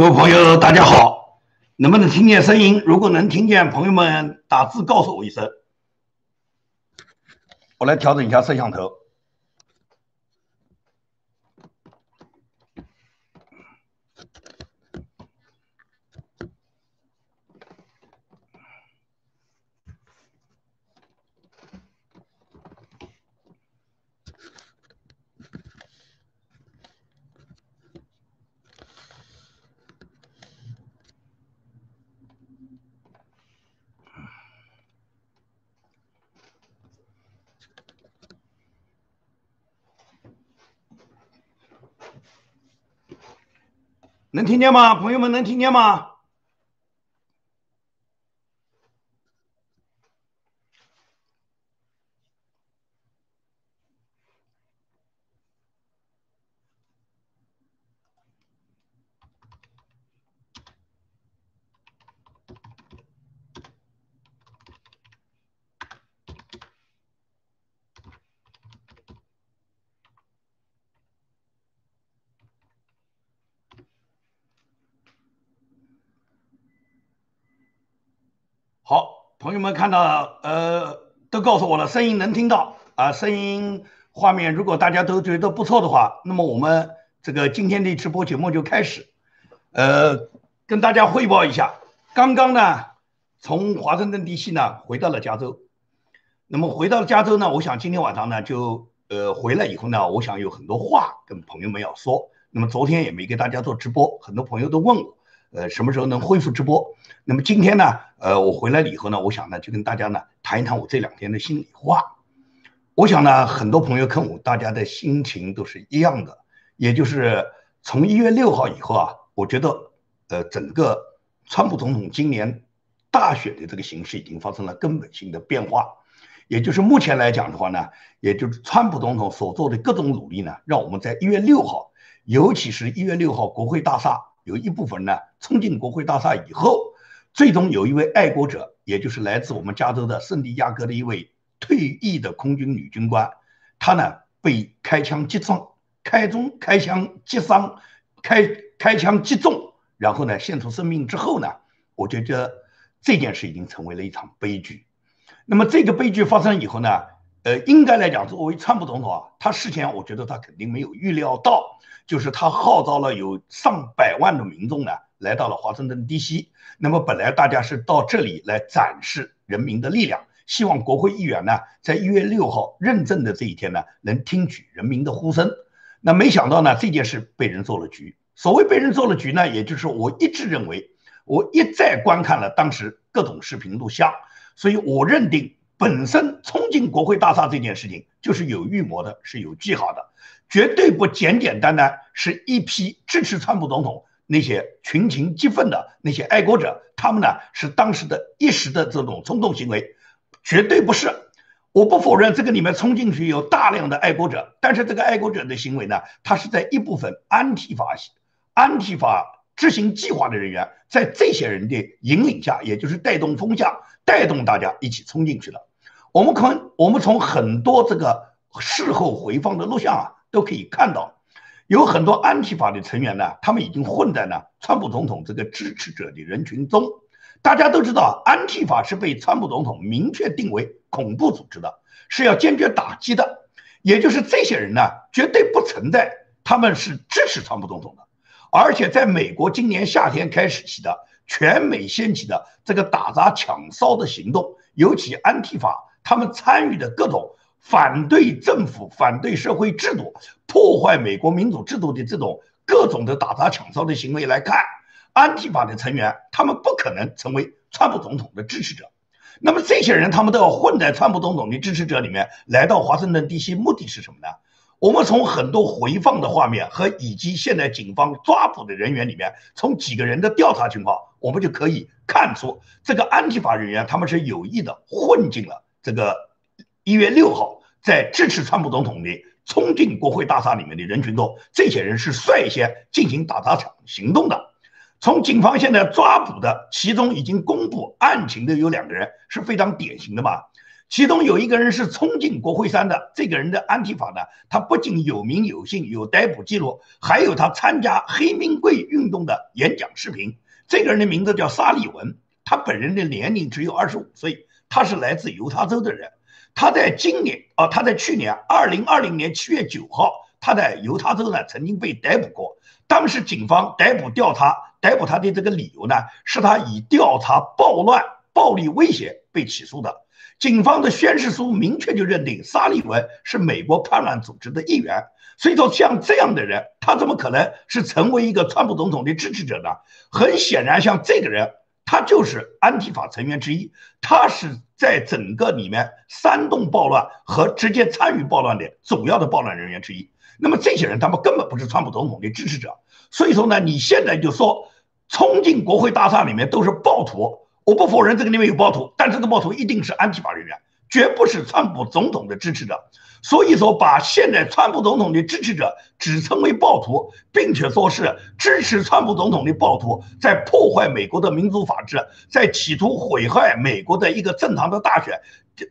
各位朋友，大家好，能不能听见声音？如果能听见，朋友们打字告诉我一声。我来调整一下摄像头。能听见吗？朋友们能听见吗？好，朋友们看到，呃，都告诉我了，声音能听到啊，声音画面，如果大家都觉得不错的话，那么我们这个今天的直播节目就开始。呃，跟大家汇报一下，刚刚呢，从华盛顿地区呢回到了加州。那么回到加州呢，我想今天晚上呢就呃回来以后呢，我想有很多话跟朋友们要说。那么昨天也没给大家做直播，很多朋友都问我。呃，什么时候能恢复直播？那么今天呢？呃，我回来了以后呢，我想呢，就跟大家呢谈一谈我这两天的心里话。我想呢，很多朋友跟我，大家的心情都是一样的，也就是从一月六号以后啊，我觉得，呃，整个川普总统今年大选的这个形势已经发生了根本性的变化。也就是目前来讲的话呢，也就是川普总统所做的各种努力呢，让我们在一月六号，尤其是一月六号国会大厦。有一部分呢冲进国会大厦以后，最终有一位爱国者，也就是来自我们加州的圣地亚哥的一位退役的空军女军官，她呢被开枪击中，开中开枪击伤，开开枪击中，然后呢献出生命之后呢，我觉得这件事已经成为了一场悲剧。那么这个悲剧发生以后呢，呃，应该来讲作为川普总统啊，他事前我觉得他肯定没有预料到。就是他号召了有上百万的民众呢，来到了华盛顿 DC。那么本来大家是到这里来展示人民的力量，希望国会议员呢，在一月六号认证的这一天呢，能听取人民的呼声。那没想到呢，这件事被人做了局。所谓被人做了局呢，也就是我一直认为，我一再观看了当时各种视频录像，所以我认定本身冲进国会大厦这件事情就是有预谋的，是有计划的。绝对不简简单单是一批支持川普总统那些群情激愤的那些爱国者，他们呢是当时的一时的这种冲动行为，绝对不是。我不否认这个里面冲进去有大量的爱国者，但是这个爱国者的行为呢，他是在一部分安提法、安提法执行计划的人员，在这些人的引领下，也就是带动风向，带动大家一起冲进去了。我们可我们从很多这个事后回放的录像啊。都可以看到，有很多安提法的成员呢，他们已经混在呢川普总统这个支持者的人群中。大家都知道，安提法是被川普总统明确定为恐怖组织的，是要坚决打击的。也就是这些人呢，绝对不存在他们是支持川普总统的。而且，在美国今年夏天开始起的全美掀起的这个打砸抢烧的行动，尤其安提法他们参与的各种。反对政府、反对社会制度、破坏美国民主制度的这种各种的打砸抢烧的行为来看，安提法的成员他们不可能成为川普总统的支持者。那么这些人他们都要混在川普总统的支持者里面，来到华盛顿 DC，目的是什么呢？我们从很多回放的画面和以及现在警方抓捕的人员里面，从几个人的调查情况，我们就可以看出，这个安提法人员他们是有意的混进了这个。一月六号，在支持川普总统的冲进国会大厦里面的人群中，这些人是率先进行打砸抢行动的。从警方现在抓捕的，其中已经公布案情的有两个人是非常典型的嘛。其中有一个人是冲进国会山的，这个人的安提法呢，他不仅有名有姓，有逮捕记录，还有他参加黑名贵运动的演讲视频。这个人的名字叫沙利文，他本人的年龄只有二十五岁，他是来自犹他州的人。他在今年啊，他在去年二零二零年七月九号，他在犹他州呢曾经被逮捕过。当时警方逮捕调查逮捕他的这个理由呢，是他以调查暴乱、暴力威胁被起诉的。警方的宣誓书明确就认定沙利文是美国叛乱组织的一员，所以说像这样的人，他怎么可能是成为一个川普总统的支持者呢？很显然，像这个人，他就是安提法成员之一，他是在整个里面煽动暴乱和直接参与暴乱的主要的暴乱人员之一。那么这些人，他们根本不是川普总统的支持者，所以说呢，你现在就说冲进国会大厦里面都是暴徒。我不否认这个里面有暴徒，但这个暴徒一定是安提法人员，绝不是川普总统的支持者。所以说，把现在川普总统的支持者只称为暴徒，并且说是支持川普总统的暴徒，在破坏美国的民主法治，在企图毁坏美国的一个正常的大选，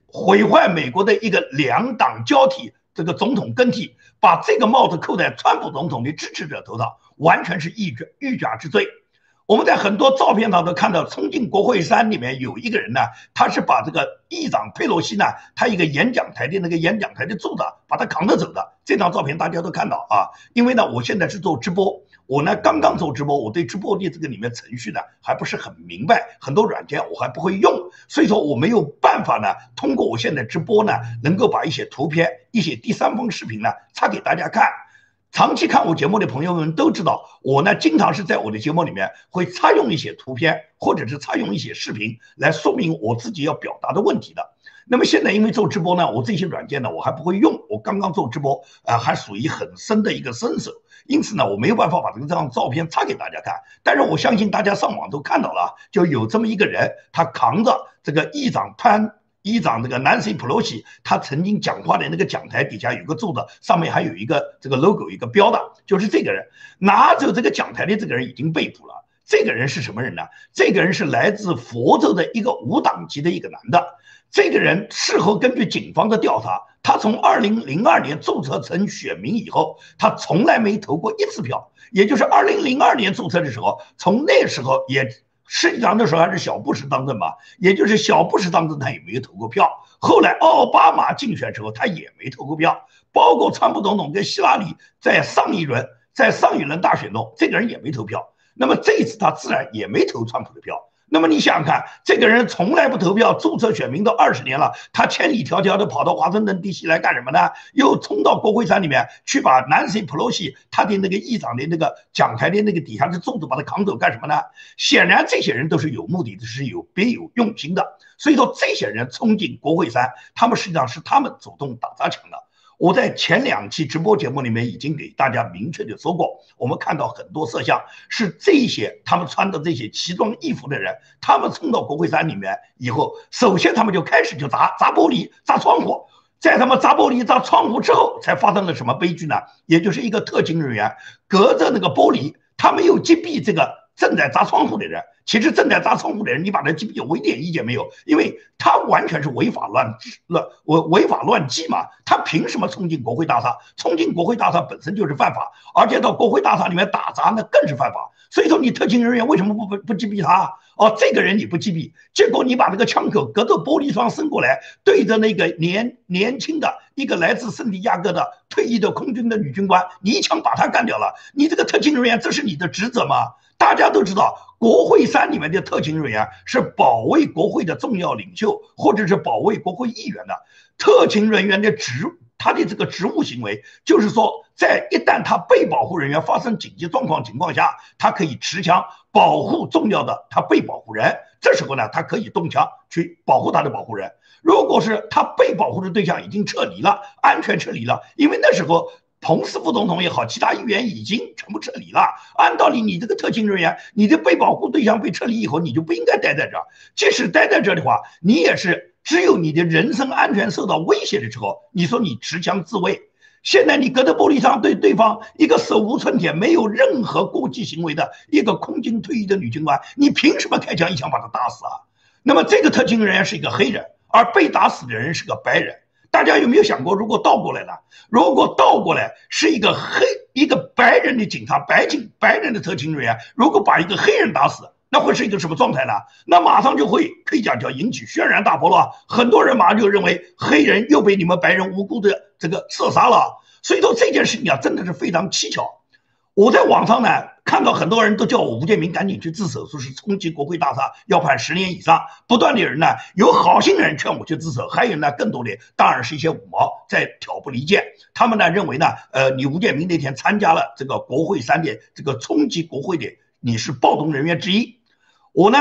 毁坏美国的一个两党交替这个总统更替，把这个帽子扣在川普总统的支持者头上，完全是欲欲加之罪。我们在很多照片上都看到，冲进国会山里面有一个人呢，他是把这个议长佩洛西呢，他一个演讲台的那个演讲台的柱子把他扛着走的。这张照片大家都看到啊。因为呢，我现在是做直播，我呢刚刚做直播，我对直播的这个里面程序呢还不是很明白，很多软件我还不会用，所以说我没有办法呢，通过我现在直播呢，能够把一些图片、一些第三方视频呢插给大家看。长期看我节目的朋友们都知道，我呢经常是在我的节目里面会插用一些图片，或者是插用一些视频来说明我自己要表达的问题的。那么现在因为做直播呢，我这些软件呢我还不会用，我刚刚做直播，呃，还属于很深的一个新手，因此呢我没有办法把这张照片插给大家看。但是我相信大家上网都看到了，就有这么一个人，他扛着这个议长潘。议长这个 Nancy Pelosi，他曾经讲话的那个讲台底下有个柱子，上面还有一个这个 logo，一个标的，就是这个人拿走这个讲台的这个人已经被捕了。这个人是什么人呢？这个人是来自佛州的一个无党籍的一个男的。这个人事后根据警方的调查，他从2002年注册成选民以后，他从来没投过一次票。也就是2002年注册的时候，从那时候也。实际上那时候还是小布什当政嘛，也就是小布什当政，他也没有投过票。后来奥巴马竞选时候，他也没投过票。包括川普总统跟希拉里在上一轮在上一轮大选中，这个人也没投票。那么这一次他自然也没投川普的票。那么你想想看，这个人从来不投票，注册选民都二十年了，他千里迢迢的跑到华盛顿地区来干什么呢？又冲到国会山里面去把 Nancy Pelosi 他的那个议长的那个讲台的那个底下的粽子把他扛走干什么呢？显然这些人都是有目的的，是有别有用心的。所以说这些人冲进国会山，他们实际上是他们主动打砸抢的。我在前两期直播节目里面已经给大家明确的说过，我们看到很多摄像是这些他们穿的这些奇装异服的人，他们冲到国会山里面以后，首先他们就开始就砸砸玻璃、砸窗户，在他们砸玻璃、砸窗户之后，才发生了什么悲剧呢？也就是一个特勤人员隔着那个玻璃，他没有击毙这个。正在砸窗户的人，其实正在砸窗户的人，你把他击毙，我一点意见没有，因为他完全是违法乱乱我违法乱纪嘛，他凭什么冲进国会大厦？冲进国会大厦本身就是犯法，而且到国会大厦里面打砸那更是犯法。所以说，你特勤人员为什么不不不击毙他？哦，这个人你不击毙，结果你把那个枪口隔着玻璃窗伸过来，对着那个年年轻的一个来自圣地亚哥的退役的空军的女军官，你一枪把他干掉了。你这个特勤人员，这是你的职责吗？大家都知道，国会山里面的特勤人员是保卫国会的重要领袖，或者是保卫国会议员的。特勤人员的职，他的这个职务行为，就是说，在一旦他被保护人员发生紧急状况情况下，他可以持枪保护重要的他被保护人。这时候呢，他可以动枪去保护他的保护人。如果是他被保护的对象已经撤离了，安全撤离了，因为那时候。彭斯副总统也好，其他议员已经全部撤离了。按道理，你这个特勤人员，你的被保护对象被撤离以后，你就不应该待在这儿。即使待在这儿的话，你也是只有你的人身安全受到威胁的时候，你说你持枪自卫。现在你隔着玻璃窗对对方一个手无寸铁、没有任何过激行为的一个空军退役的女军官，你凭什么开枪一枪把她打死啊？那么这个特勤人员是一个黑人。而被打死的人是个白人。大家有没有想过，如果倒过来了？如果倒过来是一个黑一个白人的警察，白警白人的特勤人员，如果把一个黑人打死，那会是一个什么状态呢？那马上就会可以讲叫引起轩然大波了。很多人马上就认为黑人又被你们白人无辜的这个刺杀了。所以说这件事情啊，真的是非常蹊跷。我在网上呢看到很多人都叫我吴建民赶紧去自首，说是冲击国会大厦要判十年以上。不断的人呢有好心的人劝我去自首，还有呢更多的当然是一些五毛在挑拨离间。他们呢认为呢，呃，你吴建民那天参加了这个国会山的这个冲击国会的，你是暴动人员之一。我呢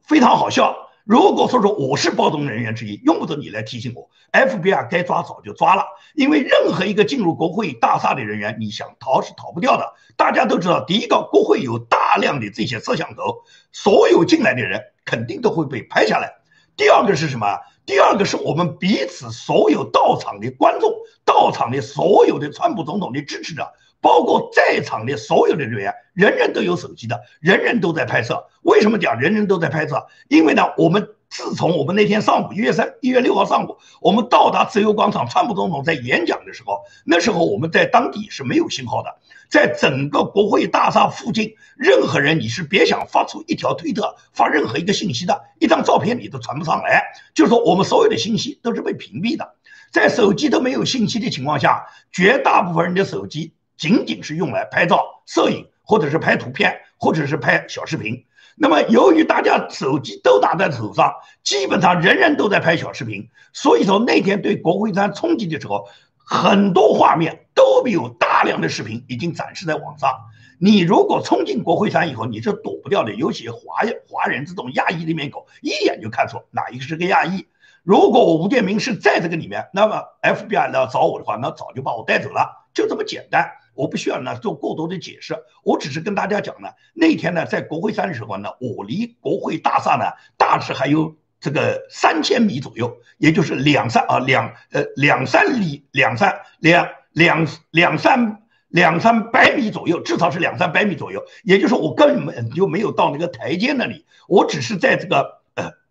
非常好笑。如果说说我是暴动人员之一，用不着你来提醒我。FBI 该抓早就抓了，因为任何一个进入国会大厦的人员，你想逃是逃不掉的。大家都知道，第一个，国会有大量的这些摄像头，所有进来的人肯定都会被拍下来。第二个是什么？第二个是我们彼此所有到场的观众，到场的所有的川普总统的支持者。包括在场的所有的人员，人人都有手机的，人人都在拍摄。为什么讲人人都在拍摄？因为呢，我们自从我们那天上午一月三、一月六号上午，我们到达自由广场，川普总统在演讲的时候，那时候我们在当地是没有信号的，在整个国会大厦附近，任何人你是别想发出一条推特、发任何一个信息的，一张照片你都传不上来。就是说，我们所有的信息都是被屏蔽的，在手机都没有信息的情况下，绝大部分人的手机。仅仅是用来拍照、摄影，或者是拍图片，或者是拍小视频。那么，由于大家手机都拿在手上，基本上人人都在拍小视频。所以说那天对国会山冲击的时候，很多画面都有大量的视频已经展示在网上。你如果冲进国会山以后，你是躲不掉的。尤其华华人这种亚裔的面孔，一眼就看出哪一个是个亚裔。如果我吴建明是在这个里面，那么 FBI 来找我的话，那早就把我带走了，就这么简单。我不需要呢做过多的解释，我只是跟大家讲呢，那天呢在国会山的时候呢，我离国会大厦呢大致还有这个三千米左右，也就是两三啊两呃两三里两三两两两三两三百米左右，至少是两三百米左右，也就是我根本就没有到那个台阶那里，我只是在这个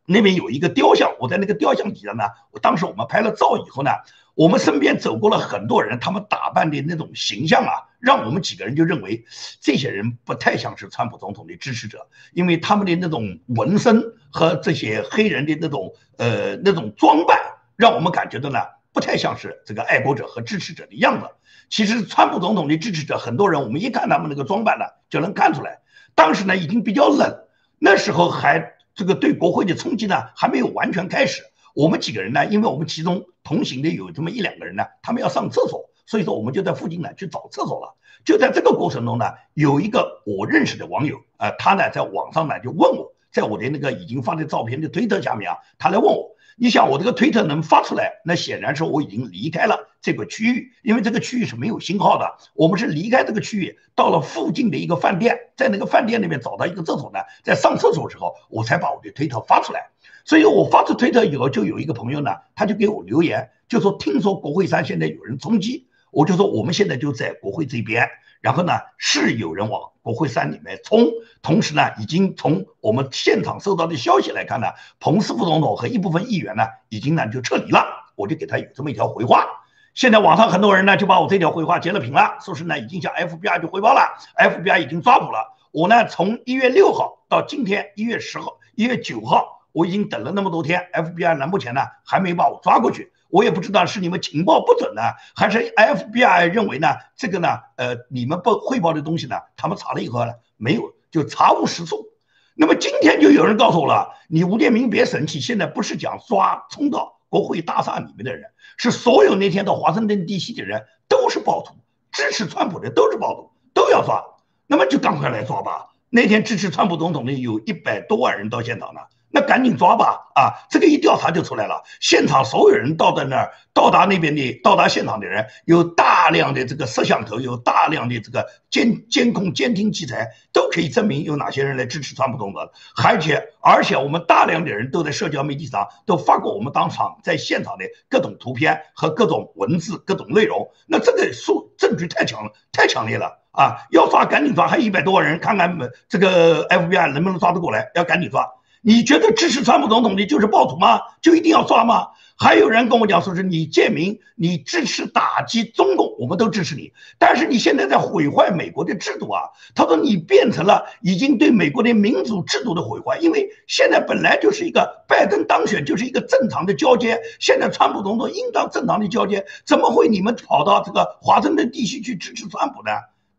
那边有一个雕像，我在那个雕像底下呢，我当时我们拍了照以后呢。我们身边走过了很多人，他们打扮的那种形象啊，让我们几个人就认为这些人不太像是川普总统的支持者，因为他们的那种纹身和这些黑人的那种呃那种装扮，让我们感觉到呢不太像是这个爱国者和支持者的样子。其实川普总统的支持者很多人，我们一看他们那个装扮呢，就能看出来。当时呢已经比较冷，那时候还这个对国会的冲击呢还没有完全开始。我们几个人呢？因为我们其中同行的有这么一两个人呢，他们要上厕所，所以说我们就在附近呢去找厕所了。就在这个过程中呢，有一个我认识的网友，呃，他呢在网上呢就问我，在我的那个已经发的照片的推特下面啊，他来问我，你想我这个推特能发出来，那显然是我已经离开了这个区域，因为这个区域是没有信号的。我们是离开这个区域，到了附近的一个饭店，在那个饭店里面找到一个厕所呢，在上厕所的时候，我才把我的推特发出来。所以我发出推特以后，就有一个朋友呢，他就给我留言，就说听说国会山现在有人冲击，我就说我们现在就在国会这边，然后呢是有人往国会山里面冲，同时呢已经从我们现场收到的消息来看呢，彭斯副总统和一部分议员呢已经呢就撤离了，我就给他有这么一条回话。现在网上很多人呢就把我这条回话截了屏了，说是呢已经向 FBI 就汇报了，FBI 已经抓捕了我呢，从一月六号到今天一月十号、一月九号。我已经等了那么多天，FBI 呢目前呢还没把我抓过去，我也不知道是你们情报不准呢，还是 FBI 认为呢这个呢，呃，你们不汇报的东西呢，他们查了以后呢没有，就查无实处。那么今天就有人告诉我了，你吴建明别生气，现在不是讲抓冲到国会大厦里面的人，是所有那天到华盛顿 DC 的人都是暴徒，支持川普的都是暴徒，都要抓。那么就赶快来抓吧。那天支持川普总统的有一百多万人到现场了。那赶紧抓吧！啊，这个一调查就出来了。现场所有人到的那儿，到达那边的，到达现场的人有大量的这个摄像头，有大量的这个监监控监听器材，都可以证明有哪些人来支持川普总统。而且，而且我们大量的人都在社交媒体上都发过我们当场在现场的各种图片和各种文字、各种内容。那这个数证据太强了，太强烈了啊！要抓赶紧抓，还有一百多万人，看看这个 FBI 能不能抓得过来？要赶紧抓。你觉得支持川普总统的就是暴徒吗？就一定要抓吗？还有人跟我讲说是你建民，你支持打击中共，我们都支持你。但是你现在在毁坏美国的制度啊！他说你变成了已经对美国的民主制度的毁坏，因为现在本来就是一个拜登当选就是一个正常的交接，现在川普总统应当正常的交接，怎么会你们跑到这个华盛顿地区去支持川普呢？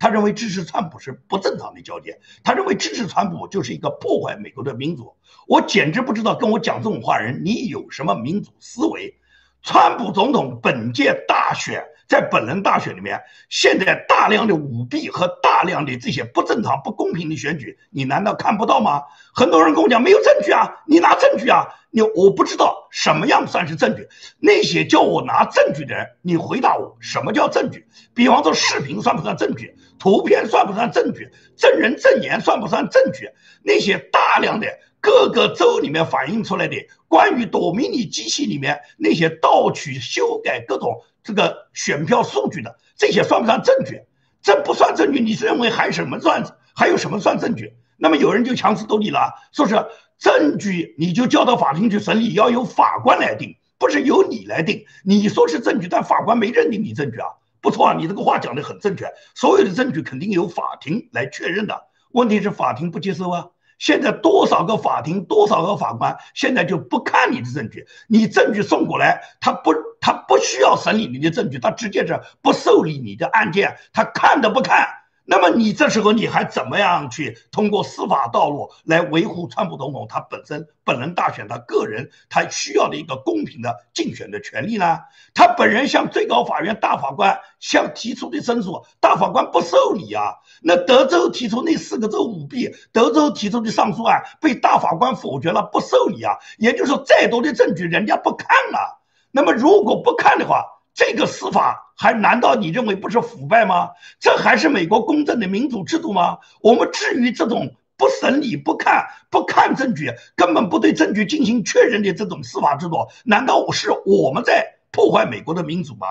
他认为支持川普是不正常的交接，他认为支持川普就是一个破坏美国的民主。我简直不知道跟我讲这种话人你有什么民主思维。川普总统本届大选在本轮大选里面，现在大量的舞弊和大量的这些不正常、不公平的选举，你难道看不到吗？很多人跟我讲没有证据啊，你拿证据啊，你我不知道什么样算是证据。那些叫我拿证据的人，你回答我什么叫证据？比方说视频算不算证据？图片算不算证据？证人证言算不算证据？那些大量的。各个州里面反映出来的关于多米尼机器里面那些盗取、修改各种这个选票数据的，这些算不算证据？这不算证据，你是认为还什么算？还有什么算证据？那么有人就强词夺理了，说是证据你就交到法庭去审理，要由法官来定，不是由你来定。你说是证据，但法官没认定你证据啊，不错啊，你这个话讲得很正确。所有的证据肯定由法庭来确认的，问题是法庭不接受啊。现在多少个法庭，多少个法官，现在就不看你的证据，你证据送过来，他不，他不需要审理你的证据，他直接是不受理你的案件，他看都不看。那么你这时候你还怎么样去通过司法道路来维护川普总统他本身本人大选他个人他需要的一个公平的竞选的权利呢？他本人向最高法院大法官向提出的申诉，大法官不受理啊。那德州提出那四个州舞弊，德州提出的上诉案被大法官否决了，不受理啊。也就是说，再多的证据人家不看了。那么如果不看的话，这个司法还难道你认为不是腐败吗？这还是美国公正的民主制度吗？我们至于这种不审理、不看、不看证据，根本不对证据进行确认的这种司法制度，难道是我们在破坏美国的民主吗？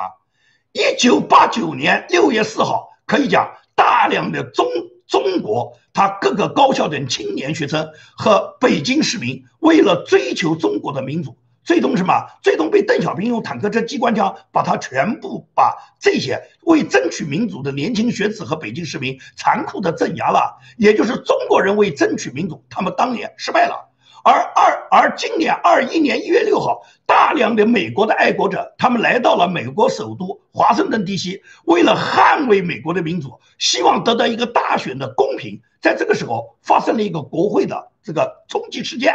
一九八九年六月四号，可以讲大量的中中国他各个高校的青年学生和北京市民，为了追求中国的民主。最终什么？最终被邓小平用坦克车、机关枪把他全部把这些为争取民主的年轻学子和北京市民残酷的镇压了。也就是中国人为争取民主，他们当年失败了。而二而今年二一年一月六号，大量的美国的爱国者，他们来到了美国首都华盛顿地区，为了捍卫美国的民主，希望得到一个大选的公平。在这个时候，发生了一个国会的这个冲击事件。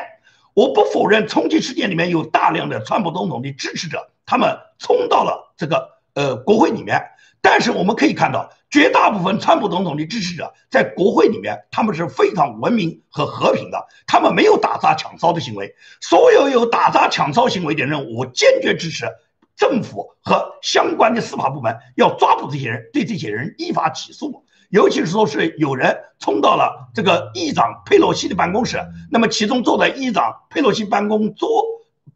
我不否认冲击事件里面有大量的川普总统的支持者，他们冲到了这个呃国会里面。但是我们可以看到，绝大部分川普总统的支持者在国会里面，他们是非常文明和和平的，他们没有打砸抢烧的行为。所有有打砸抢烧行为的人，我坚决支持政府和相关的司法部门要抓捕这些人，对这些人依法起诉。尤其是说是有人冲到了这个议长佩洛西的办公室，那么其中坐在议长佩洛西办公桌，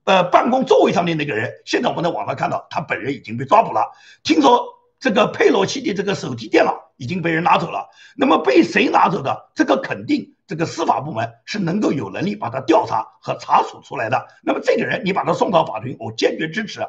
呃，办公座位上的那个人，现在我们在网上看到他本人已经被抓捕了。听说这个佩洛西的这个手提电脑已经被人拿走了，那么被谁拿走的？这个肯定这个司法部门是能够有能力把他调查和查处出来的。那么这个人你把他送到法庭，我坚决支持。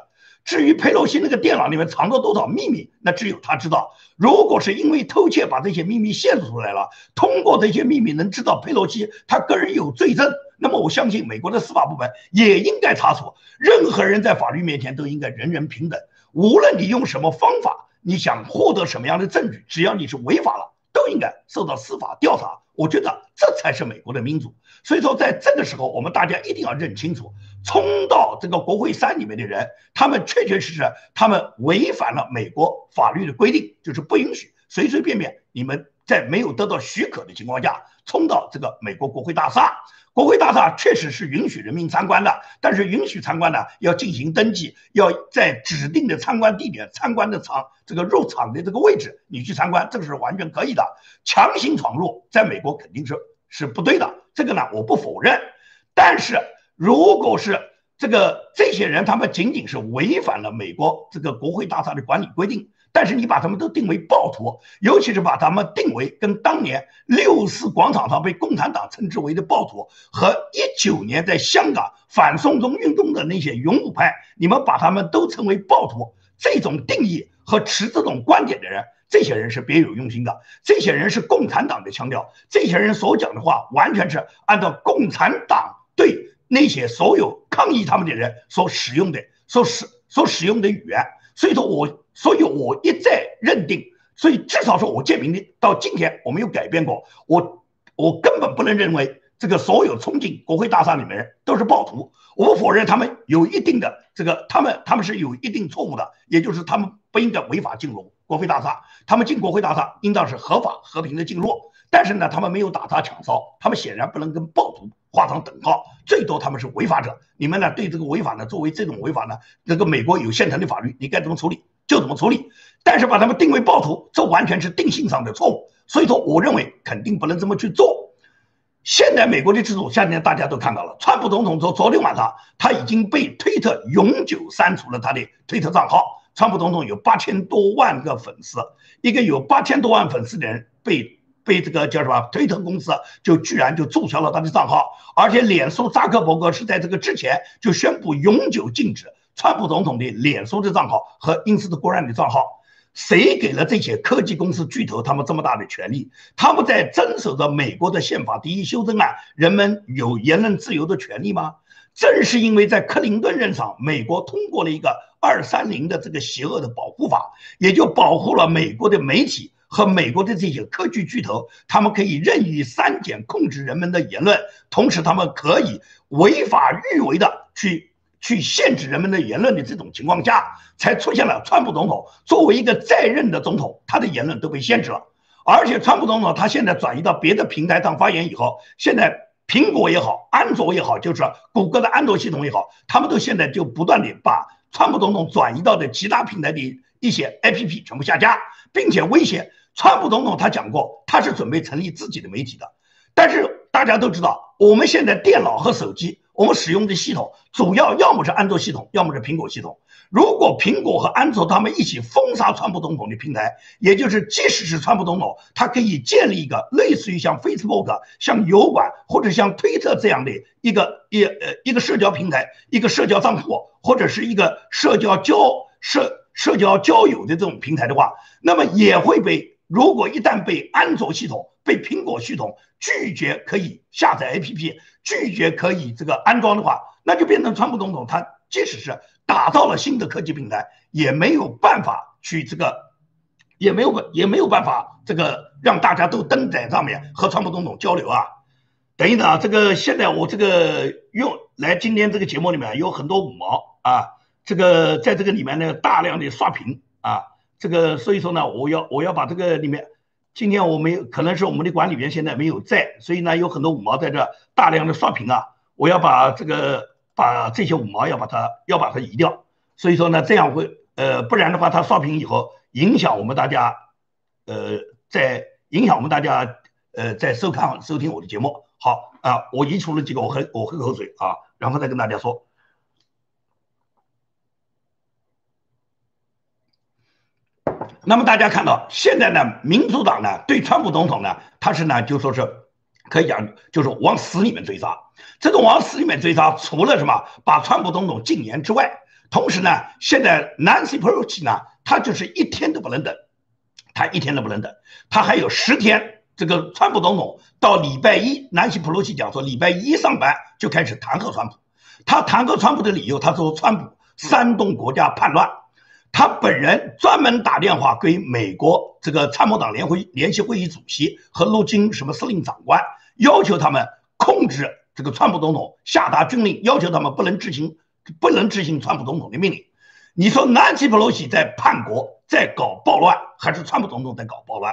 至于佩洛西那个电脑里面藏着多少秘密，那只有他知道。如果是因为偷窃把这些秘密泄露出来了，通过这些秘密能知道佩洛西他个人有罪证，那么我相信美国的司法部门也应该查处。任何人在法律面前都应该人人平等，无论你用什么方法，你想获得什么样的证据，只要你是违法了，都应该受到司法调查。我觉得这才是美国的民主。所以说，在这个时候，我们大家一定要认清楚。冲到这个国会山里面的人，他们确确实实，他们违反了美国法律的规定，就是不允许随随便便你们在没有得到许可的情况下冲到这个美国国会大厦。国会大厦确实是允许人民参观的，但是允许参观呢，要进行登记，要在指定的参观地点、参观的场这个入场的这个位置，你去参观，这个是完全可以的。强行闯入，在美国肯定是是不对的，这个呢，我不否认，但是。如果是这个这些人，他们仅仅是违反了美国这个国会大厦的管理规定，但是你把他们都定为暴徒，尤其是把他们定为跟当年六四广场上被共产党称之为的暴徒，和一九年在香港反送中运动的那些勇武派，你们把他们都称为暴徒，这种定义和持这种观点的人，这些人是别有用心的，这些人是共产党的腔调，这些人所讲的话完全是按照共产党对那些所有抗议他们的人所使用的、所使所使用的语言。所以说我，所以我一再认定，所以至少说我建明的到今天我没有改变过，我我根本不能认为这个所有冲进国会大厦里面人都是暴徒，我不否认他们有一定的这个，他们他们是有一定错误的，也就是他们不应该违法进入国会大厦，他们进国会大厦应当是合法和平的进入，但是呢，他们没有打砸抢烧，他们显然不能跟暴徒。画上等号，最多他们是违法者。你们呢？对这个违法呢？作为这种违法呢，这个美国有现成的法律，你该怎么处理就怎么处理。但是把他们定为暴徒，这完全是定性上的错误。所以说，我认为肯定不能这么去做。现在美国的制度，下面大家都看到了，川普总统昨昨天晚上他已经被推特永久删除了他的推特账号。川普总统有八千多万个粉丝，一个有八千多万粉丝的人被。被这个叫什么推特公司就居然就注销了他的账号，而且脸书扎克伯格是在这个之前就宣布永久禁止川普总统的脸书的账号和英斯特国人的账号。谁给了这些科技公司巨头他们这么大的权利？他们在遵守着美国的宪法第一修正案，人们有言论自由的权利吗？正是因为在克林顿任上，美国通过了一个二三零的这个邪恶的保护法，也就保护了美国的媒体。和美国的这些科技巨头，他们可以任意删减、控制人们的言论，同时他们可以违法欲为的去去限制人们的言论的这种情况下，才出现了川普总统作为一个在任的总统，他的言论都被限制了。而且川普总统他现在转移到别的平台上发言以后，现在苹果也好，安卓也好，就是谷歌的安卓系统也好，他们都现在就不断的把川普总统转移到的其他平台的一些 APP 全部下架，并且威胁。川普总统他讲过，他是准备成立自己的媒体的，但是大家都知道，我们现在电脑和手机，我们使用的系统主要要么是安卓系统，要么是苹果系统。如果苹果和安卓他们一起封杀川普总统的平台，也就是即使是川普总统，他可以建立一个类似于像 Facebook、像油管或者像推特这样的一个一呃一个社交平台、一个社交账户或者是一个社交交社社交交友的这种平台的话，那么也会被。如果一旦被安卓系统、被苹果系统拒绝可以下载 APP，拒绝可以这个安装的话，那就变成川普总统他即使是打造了新的科技平台，也没有办法去这个，也没有也没有办法这个让大家都登在上面和川普总统交流啊。等一等啊，这个现在我这个用来今天这个节目里面有很多五毛啊，这个在这个里面呢大量的刷屏啊。这个，所以说呢，我要我要把这个里面，今天我们可能是我们的管理员现在没有在，所以呢，有很多五毛在这大量的刷屏啊，我要把这个把这些五毛要把它要把它移掉，所以说呢，这样会呃，不然的话，它刷屏以后影响我们大家，呃，在影响我们大家呃在收看收听我的节目。好啊，我移除了几个，我喝我喝口水啊，然后再跟大家说。那么大家看到，现在呢，民主党呢对川普总统呢，他是呢就说是可以讲就是往死里面追杀。这种往死里面追杀，除了什么把川普总统禁言之外，同时呢，现在 Nancy Pelosi 呢，他就是一天都不能等，他一天都不能等，他还有十天。这个川普总统到礼拜一南希普洛西讲说，礼拜一上班就开始弹劾川普。他弹劾川普的理由，他说川普煽动国家叛乱。他本人专门打电话给美国这个参谋长联会联席会议主席和陆军什么司令长官，要求他们控制这个川普总统，下达军令，要求他们不能执行，不能执行川普总统的命令。你说南希·佩洛西在叛国，在搞暴乱，还是川普总统在搞暴乱？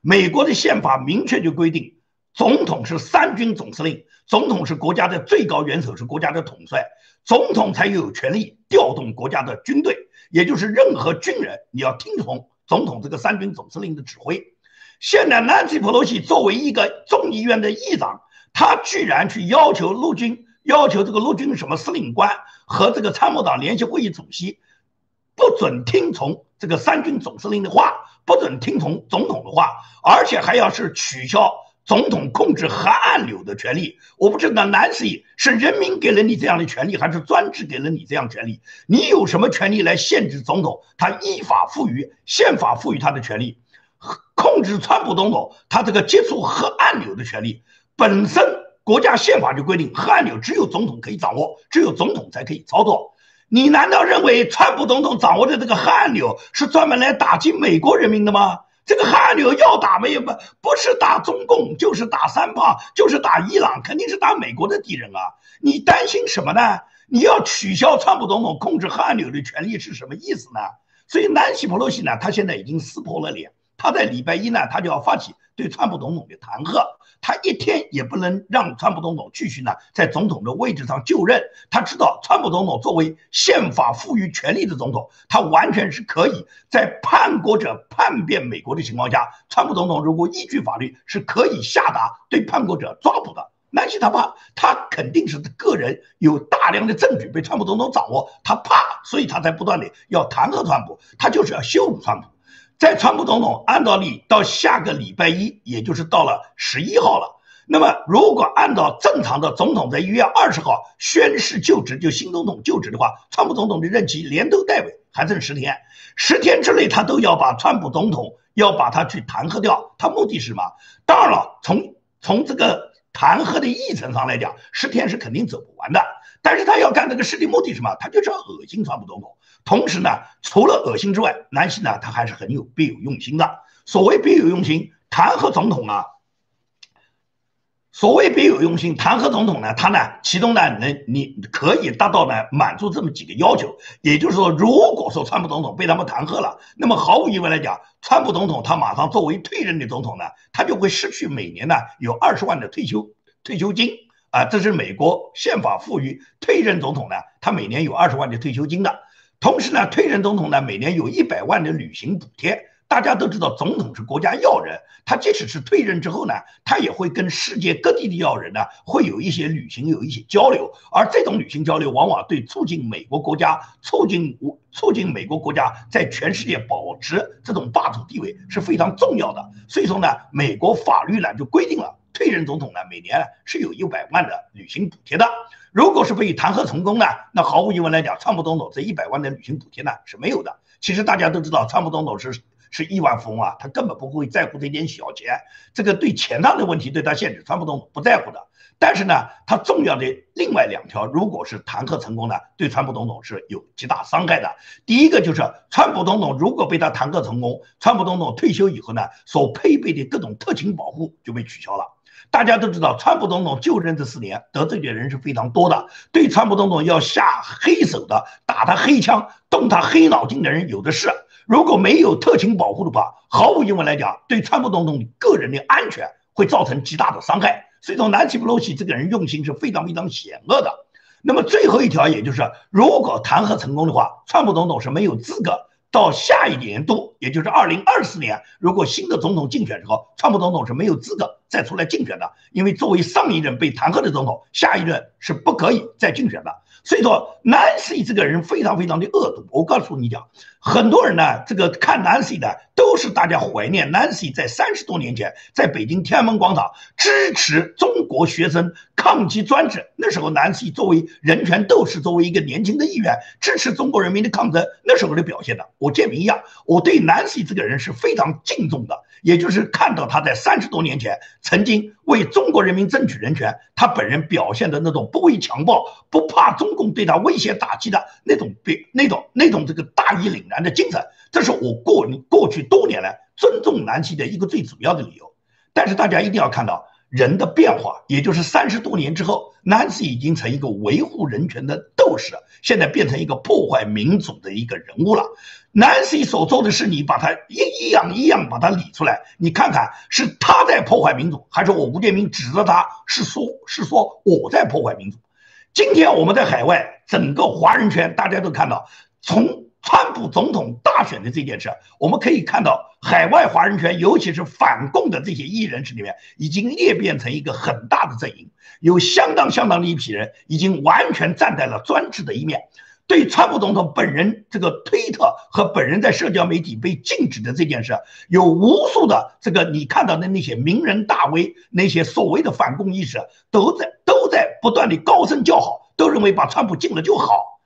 美国的宪法明确就规定，总统是三军总司令，总统是国家的最高元首，是国家的统帅，总统才有权利调动国家的军队。也就是任何军人，你要听从总统这个三军总司令的指挥。现在南希·普洛西作为一个众议院的议长，他居然去要求陆军，要求这个陆军什么司令官和这个参谋长联席会议主席，不准听从这个三军总司令的话，不准听从总统的话，而且还要是取消总统控制核按钮的权利。我不知道南希是人民给了你这样的权利，还是专制给了你这样权利？你有什么权利来限制总统？他依法赋予宪法赋予他的权利，控制川普总统他这个接触核按钮的权利，本身国家宪法就规定，核按钮只有总统可以掌握，只有总统才可以操作。你难道认为川普总统掌握的这个核按钮是专门来打击美国人民的吗？这个核按钮要打没有不不是打中共，就是打三胖，就是打伊朗，肯定是打美国的敌人啊！你担心什么呢？你要取消川普总统控制核按钮的权利是什么意思呢？所以南希·普洛西呢，他现在已经撕破了脸，他在礼拜一呢，他就要发起对川普总统的弹劾。他一天也不能让川普总统继续呢在总统的位置上就任。他知道，川普总统作为宪法赋予权力的总统，他完全是可以在叛国者叛变美国的情况下，川普总统如果依据法律是可以下达对叛国者抓捕的。南希他怕，他肯定是个人有大量的证据被川普总统掌握，他怕，所以他才不断的要弹劾川普，他就是要羞辱川普。在川普总统按道理到下个礼拜一，也就是到了十一号了。那么，如果按照正常的总统在一月二十号宣誓就职，就新总统就职的话，川普总统的任期连头带尾还剩十天，十天之内他都要把川普总统要把他去弹劾掉。他目的是什么？当然了，从从这个弹劾的议程上来讲，十天是肯定走不完的。但是他要干这个事的目的是什么？他就是要恶心川普总统。同时呢，除了恶心之外，南希呢，他还是很有别有用心的。所谓别有用心，弹劾总统啊，所谓别有用心，弹劾总统呢，他呢，其中呢，能你可以达到呢，满足这么几个要求。也就是说，如果说川普总统被他们弹劾了，那么毫无疑问来讲，川普总统他马上作为退任的总统呢，他就会失去每年呢有二十万的退休退休金啊，这是美国宪法赋予退任总统呢，他每年有二十万的退休金的。同时呢，退任总统呢，每年有一百万的旅行补贴。大家都知道，总统是国家要人，他即使是退任之后呢，他也会跟世界各地的要人呢，会有一些旅行，有一些交流。而这种旅行交流，往往对促进美国国家、促进促进美国国家在全世界保持这种霸主地位是非常重要的。所以说呢，美国法律呢就规定了，退任总统呢，每年是有一百万的旅行补贴的。如果是被弹劾成功呢，那毫无疑问来讲，川普总统这一百万的旅行补贴呢是没有的。其实大家都知道，川普总统是是亿万富翁啊，他根本不会在乎这点小钱，这个对钱上的问题对他限制，川普总统不在乎的。但是呢，他重要的另外两条，如果是弹劾成功呢，对川普总统是有极大伤害的。第一个就是，川普总统如果被他弹劾成功，川普总统退休以后呢，所配备的各种特勤保护就被取消了。大家都知道，川普总统就任这四年，得罪的人是非常多的。对川普总统要下黑手的、打他黑枪、动他黑脑筋的人有的是。如果没有特勤保护的话，毫无疑问来讲，对川普总统个人的安全会造成极大的伤害。所以说，南希·普洛西这个人用心是非常非常险恶的。那么最后一条，也就是如果弹劾成功的话，川普总统是没有资格。到下一年度，也就是二零二四年，如果新的总统竞选时候，川普总统是没有资格再出来竞选的，因为作为上一任被弹劾的总统，下一任是不可以再竞选的。所以说，Nancy 这个人非常非常的恶毒。我告诉你讲，很多人呢，这个看 Nancy 的都是大家怀念 Nancy 在三十多年前在北京天安门广场支持中国学生抗击专制。那时候，Nancy 作为人权斗士，作为一个年轻的议员，支持中国人民的抗争，那时候的表现的，我建明一样，我对 Nancy 这个人是非常敬重的。也就是看到他在三十多年前曾经为中国人民争取人权，他本人表现的那种不畏强暴、不怕中共对他威胁打击的那种别那种那种这个大义凛然的精神，这是我过过去多年来尊重南希的一个最主要的理由。但是大家一定要看到。人的变化，也就是三十多年之后，Nancy 已经成一个维护人权的斗士，现在变成一个破坏民主的一个人物了。Nancy 所做的事，你把它一一样一样把它理出来，你看看是他在破坏民主，还是我吴建民指着他是说，是说我在破坏民主？今天我们在海外，整个华人圈大家都看到，从。川普总统大选的这件事，我们可以看到，海外华人圈，尤其是反共的这些异人士里面，已经裂变成一个很大的阵营，有相当相当的一批人已经完全站在了专制的一面。对川普总统本人这个推特和本人在社交媒体被禁止的这件事，有无数的这个你看到的那些名人大 V，那些所谓的反共意识，都在都在不断的高声叫好，都认为把川普禁了就好。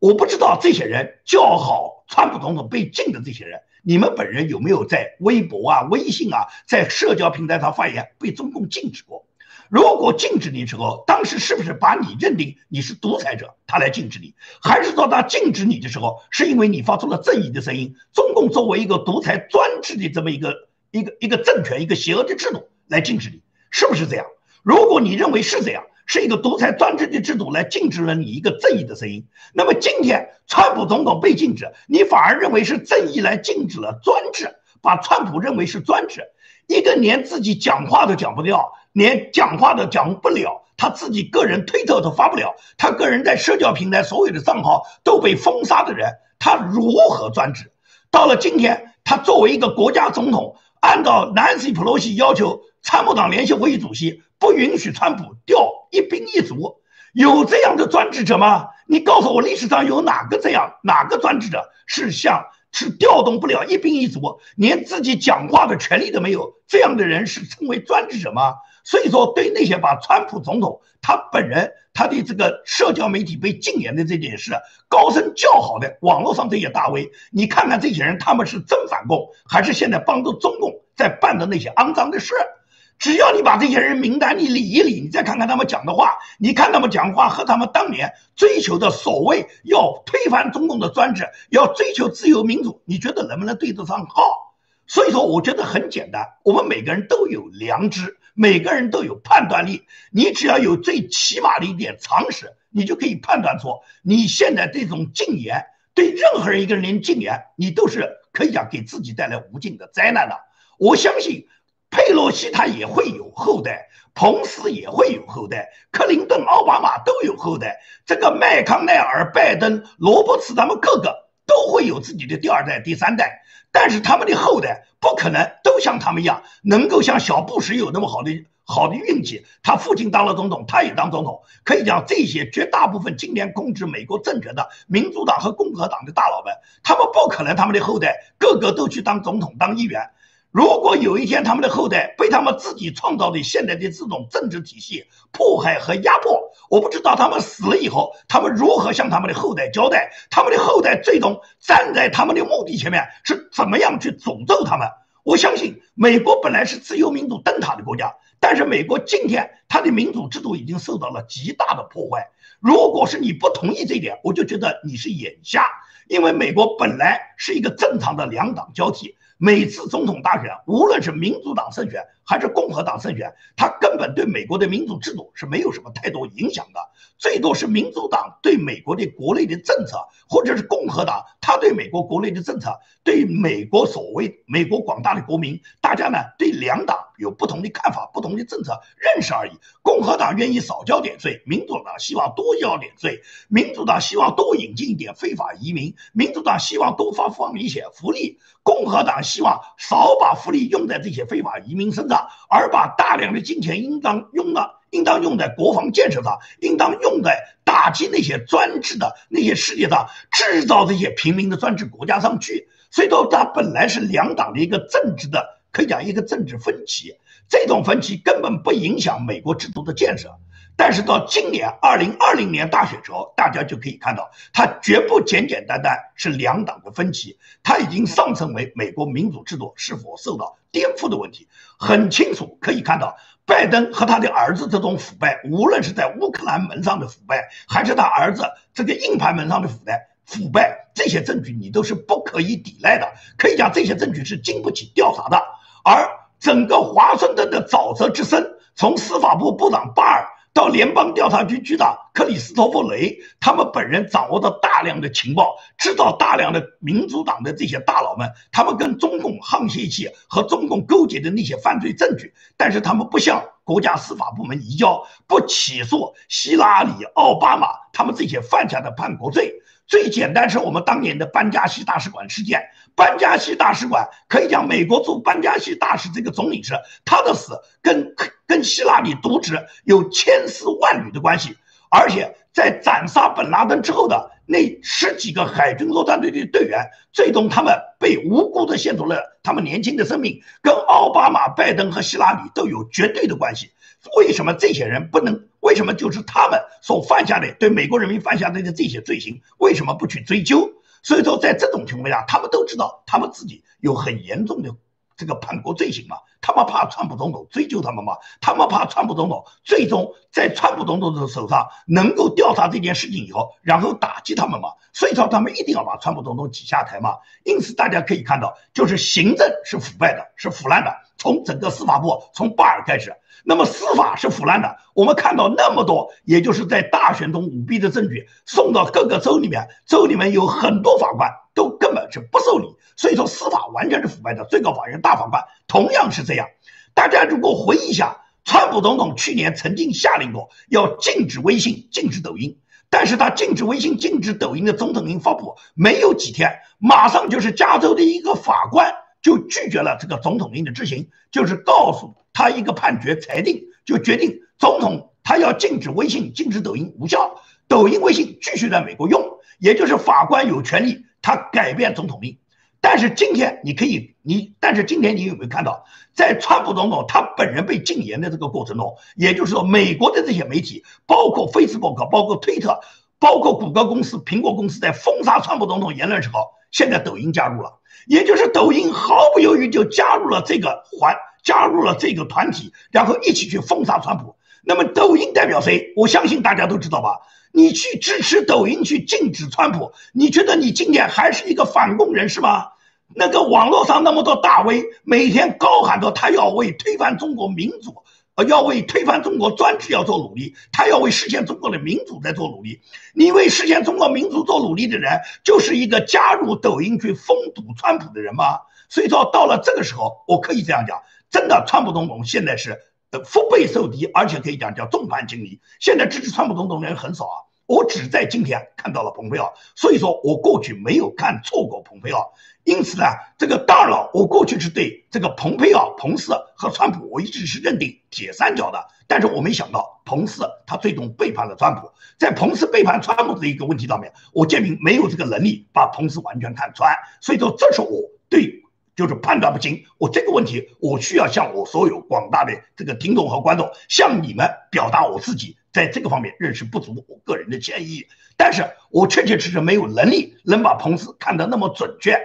我不知道这些人叫好川普总统被禁的这些人，你们本人有没有在微博啊、微信啊，在社交平台上发言被中共禁止过？如果禁止你之后，当时是不是把你认定你是独裁者，他来禁止你，还是说他禁止你的时候，是因为你发出了正义的声音？中共作为一个独裁专制的这么一个一个一个政权，一个邪恶的制度来禁止你，是不是这样？如果你认为是这样，是一个独裁专制的制度来禁止了你一个正义的声音，那么今天川普总统被禁止，你反而认为是正义来禁止了专制，把川普认为是专制，一个连自己讲话都讲不掉。连讲话都讲不了，他自己个人推特都发不了，他个人在社交平台所有的账号都被封杀的人，他如何专制？到了今天，他作为一个国家总统，按照南希·普洛西要求，参谋长联席会议主席不允许川普调一兵一卒，有这样的专制者吗？你告诉我，历史上有哪个这样哪个专制者是像？是调动不了一兵一卒，连自己讲话的权利都没有，这样的人是称为专制者吗？所以说，对那些把川普总统他本人他的这个社交媒体被禁言的这件事高声叫好的网络上这些大 V，你看看这些人，他们是真反共，还是现在帮助中共在办的那些肮脏的事？只要你把这些人名单你理一理，你再看看他们讲的话，你看他们讲话和他们当年追求的所谓要推翻中共的专制，要追求自由民主，你觉得能不能对得上号？所以说，我觉得很简单，我们每个人都有良知，每个人都有判断力，你只要有最起码的一点常识，你就可以判断出你现在这种禁言对任何人一个人禁言，你都是可以讲给自己带来无尽的灾难的。我相信。佩洛西他也会有后代，彭斯也会有后代，克林顿、奥巴马都有后代，这个麦康奈尔、拜登、罗伯茨他们个个都会有自己的第二代、第三代，但是他们的后代不可能都像他们一样，能够像小布什有那么好的好的运气。他父亲当了总统，他也当总统。可以讲，这些绝大部分今天控制美国政权的民主党和共和党的大佬们，他们不可能他们的后代个个都去当总统、当议员。如果有一天他们的后代被他们自己创造的现在的这种政治体系迫害和压迫，我不知道他们死了以后，他们如何向他们的后代交代？他们的后代最终站在他们的墓地前面是怎么样去诅咒他们？我相信，美国本来是自由民主灯塔的国家，但是美国今天它的民主制度已经受到了极大的破坏。如果是你不同意这一点，我就觉得你是眼瞎，因为美国本来是一个正常的两党交替。每次总统大选，无论是民主党胜选还是共和党胜选，他根本对美国的民主制度是没有什么太多影响的。最多是民主党对美国的国内的政策，或者是共和党他对美国国内的政策，对美国所谓美国广大的国民，大家呢对两党有不同的看法、不同的政策认识而已。共和党愿意少交点税，民主党希望多交点税。民主党希望多引进一点非法移民，民主党希望多发放一些福利。共和党希望少把福利用在这些非法移民身上，而把大量的金钱应当用到应当用在国防建设上，应当用在打击那些专制的那些世界上制造这些平民的专制国家上去。所以说，它本来是两党的一个政治的，可以讲一个政治分歧。这种分歧根本不影响美国制度的建设。但是到今年二零二零年大选之后，大家就可以看到，它绝不简简单单是两党的分歧，它已经上升为美国民主制度是否受到颠覆的问题。很清楚可以看到，拜登和他的儿子这种腐败，无论是在乌克兰门上的腐败，还是他儿子这个硬盘门上的腐败，腐败这些证据你都是不可以抵赖的。可以讲，这些证据是经不起调查的。而整个华盛顿的沼泽之声，从司法部部长巴尔。到联邦调查局局长克里斯托弗·雷，他们本人掌握着大量的情报，知道大量的民主党的这些大佬们，他们跟中共沆瀣一气和中共勾结的那些犯罪证据，但是他们不向国家司法部门移交，不起诉希拉里、奥巴马他们这些犯下的叛国罪。最简单是我们当年的班加西大使馆事件。班加西大使馆可以讲，美国驻班加西大使这个总领事，他的死跟跟希拉里渎职有千丝万缕的关系。而且在斩杀本拉登之后的那十几个海军陆战队的队员，最终他们被无辜的献出了他们年轻的生命，跟奥巴马、拜登和希拉里都有绝对的关系。为什么这些人不能？为什么就是他们所犯下的对美国人民犯下的这些罪行，为什么不去追究？所以说，在这种情况下，他们都知道他们自己有很严重的这个叛国罪行嘛？他们怕川普总统追究他们嘛？他们怕川普总统最终在川普总统的手上能够调查这件事情以后，然后打击他们嘛？所以说，他们一定要把川普总统挤下台嘛。因此，大家可以看到，就是行政是腐败的，是腐烂的，从整个司法部，从巴尔开始。那么司法是腐烂的，我们看到那么多，也就是在大选中舞弊的证据送到各个州里面，州里面有很多法官都根本是不受理，所以说司法完全是腐败的。最高法院大法官同样是这样。大家如果回忆一下，川普总统去年曾经下令过要禁止微信、禁止抖音，但是他禁止微信、禁止抖音的总统令发布没有几天，马上就是加州的一个法官就拒绝了这个总统令的执行，就是告诉。他一个判决裁定，就决定总统他要禁止微信、禁止抖音无效，抖音、微信继续在美国用，也就是法官有权利他改变总统令。但是今天你可以，你但是今天你有没有看到，在川普总统他本人被禁言的这个过程中，也就是说美国的这些媒体，包括 Facebook、包括推特、包括谷歌公司、苹果公司在封杀川普总统言论时候，现在抖音加入了，也就是抖音毫不犹豫就加入了这个环。加入了这个团体，然后一起去封杀川普。那么抖音代表谁？我相信大家都知道吧？你去支持抖音去禁止川普，你觉得你今天还是一个反共人士吗？那个网络上那么多大 V，每天高喊着他要为推翻中国民主，要为推翻中国专制要做努力，他要为实现中国的民主在做努力。你为实现中国民主做努力的人，就是一个加入抖音去封堵川普的人吗？所以说，到了这个时候，我可以这样讲。真的，川普总统现在是呃腹背受敌，而且可以讲叫众叛亲离。现在支持川普总统的人很少啊，我只在今天看到了蓬佩奥，所以说我过去没有看错过蓬佩奥。因此呢，这个大佬，我过去是对这个蓬佩奥、彭斯和川普，我一直是认定铁三角的。但是我没想到彭斯他最终背叛了川普，在彭斯背叛川普的一个问题上面，我建明没有这个能力把彭斯完全看穿。所以说，这是我对。就是判断不清，我这个问题，我需要向我所有广大的这个听众和观众，向你们表达我自己在这个方面认识不足，我个人的建议。但是我确确实实没有能力能把彭斯看得那么准确。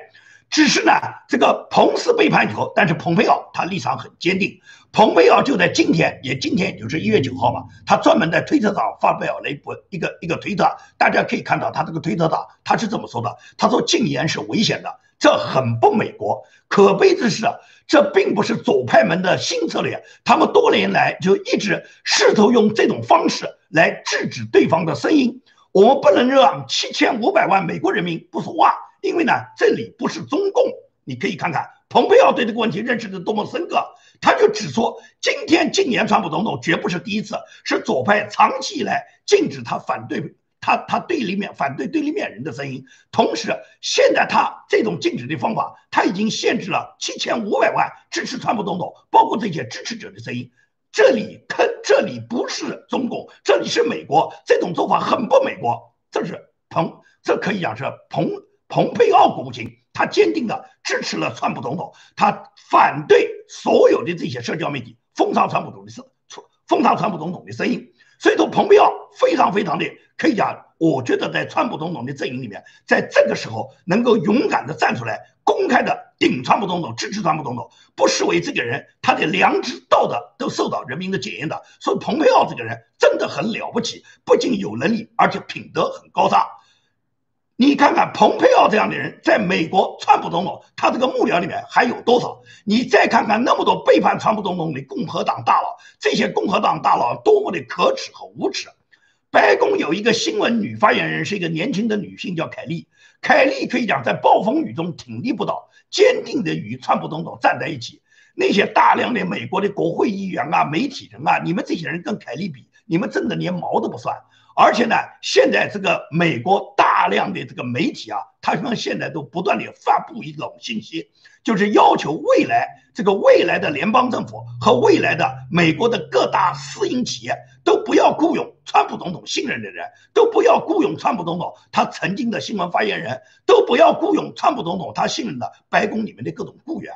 只是呢，这个彭斯背叛以后，但是蓬佩奥他立场很坚定。蓬佩奥就在今天，也今天也就是一月九号嘛，他专门在推特上发表了一波一个一个推特，大家可以看到他这个推特上他是这么说的：他说禁言是危险的。这很不美国，可悲之是，这并不是左派们的新策略。他们多年来就一直试图用这种方式来制止对方的声音。我们不能让七千五百万美国人民不说话，因为呢，这里不是中共。你可以看看蓬佩奥对这个问题认识的多么深刻，他就指出，今天禁言川普总统绝不是第一次，是左派长期以来禁止他反对。他他对立面反对对立面人的声音，同时现在他这种禁止的方法，他已经限制了七千五百万支持川普总统，包括这些支持者的声音。这里坑这里不是中共，这里是美国，这种做法很不美国。这是彭，这可以讲是彭蓬佩奥国务卿，他坚定的支持了川普总统，他反对所有的这些社交媒体封杀川普总统的声封杀川普总统的声音。所以说，蓬佩奥非常非常的可以讲，我觉得在川普总统的阵营里面，在这个时候能够勇敢的站出来，公开的顶川普总统，支持川普总统，不失为这个人他的良知道德都受到人民的检验的。所以，蓬佩奥这个人真的很了不起，不仅有能力，而且品德很高尚。你看看蓬佩奥这样的人，在美国川普总统他这个幕僚里面还有多少？你再看看那么多背叛川普总统的共和党大佬，这些共和党大佬多么的可耻和无耻！白宫有一个新闻女发言人，是一个年轻的女性，叫凯利。凯利可以讲在暴风雨中挺立不倒，坚定的与川普总统站在一起。那些大量的美国的国会议员啊、媒体人啊，你们这些人跟凯利比，你们真的连毛都不算。而且呢，现在这个美国大量的这个媒体啊，他们现在都不断的发布一种信息，就是要求未来这个未来的联邦政府和未来的美国的各大私营企业都不要雇佣川普总统信任的人，都不要雇佣川普总统他曾经的新闻发言人，都不要雇佣川普总统他信任的白宫里面的各种雇员。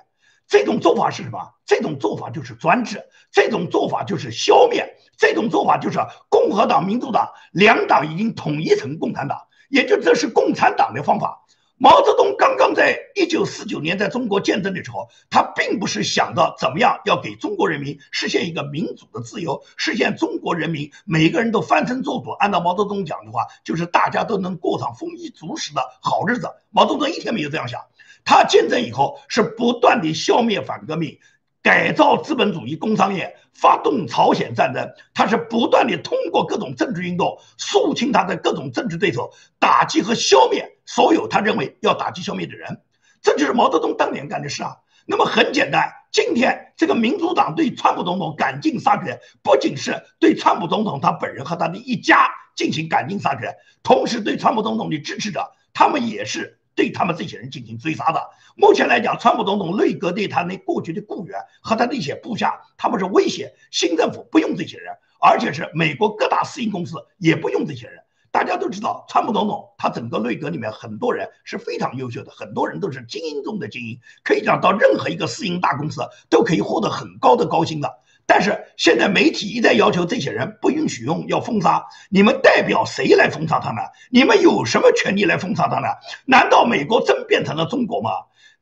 这种做法是什么？这种做法就是专制，这种做法就是消灭，这种做法就是共和党、民主党两党已经统一成共产党，也就这是共产党的方法。毛泽东刚刚在一九四九年在中国建政的时候，他并不是想到怎么样要给中国人民实现一个民主的自由，实现中国人民每个人都翻身做主。按照毛泽东讲的话，就是大家都能过上丰衣足食的好日子。毛泽东一天没有这样想。他建政以后是不断的消灭反革命，改造资本主义工商业，发动朝鲜战争。他是不断的通过各种政治运动肃清他的各种政治对手，打击和消灭所有他认为要打击消灭的人。这就是毛泽东当年干的事啊。那么很简单，今天这个民主党对川普总统赶尽杀绝，不仅是对川普总统他本人和他的一家进行赶尽杀绝，同时对川普总统的支持者，他们也是。对他们这些人进行追杀的。目前来讲，川普总统内阁对他那过去的雇员和他那些部下，他们是威胁新政府不用这些人，而且是美国各大私营公司也不用这些人。大家都知道，川普总统他整个内阁里面很多人是非常优秀的，很多人都是精英中的精英，可以讲到任何一个私营大公司都可以获得很高的高薪的。但是现在媒体一再要求这些人不允许用，要封杀。你们代表谁来封杀他们？你们有什么权利来封杀他们？难道美国真变成了中国吗？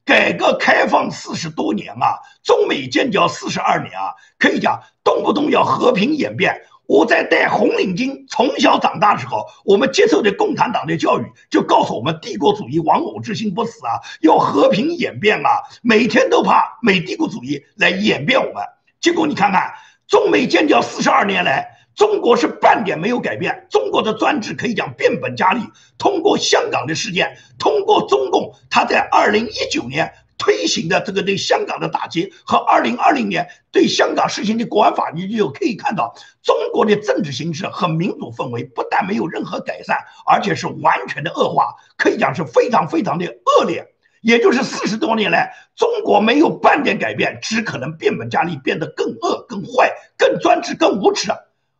改革开放四十多年啊，中美建交四十二年啊，可以讲动不动要和平演变。我在戴红领巾从小长大的时候，我们接受的共产党的教育就告诉我们，帝国主义亡我之心不死啊，要和平演变啊，每天都怕美帝国主义来演变我们。结果你看看，中美建交四十二年来，中国是半点没有改变。中国的专制可以讲变本加厉。通过香港的事件，通过中共他在二零一九年推行的这个对香港的打击和二零二零年对香港实行的国安法，你就可以看到中国的政治形势和民主氛围不但没有任何改善，而且是完全的恶化，可以讲是非常非常的恶劣。也就是四十多年来，中国没有半点改变，只可能变本加厉，变得更恶、更坏、更专制、更无耻。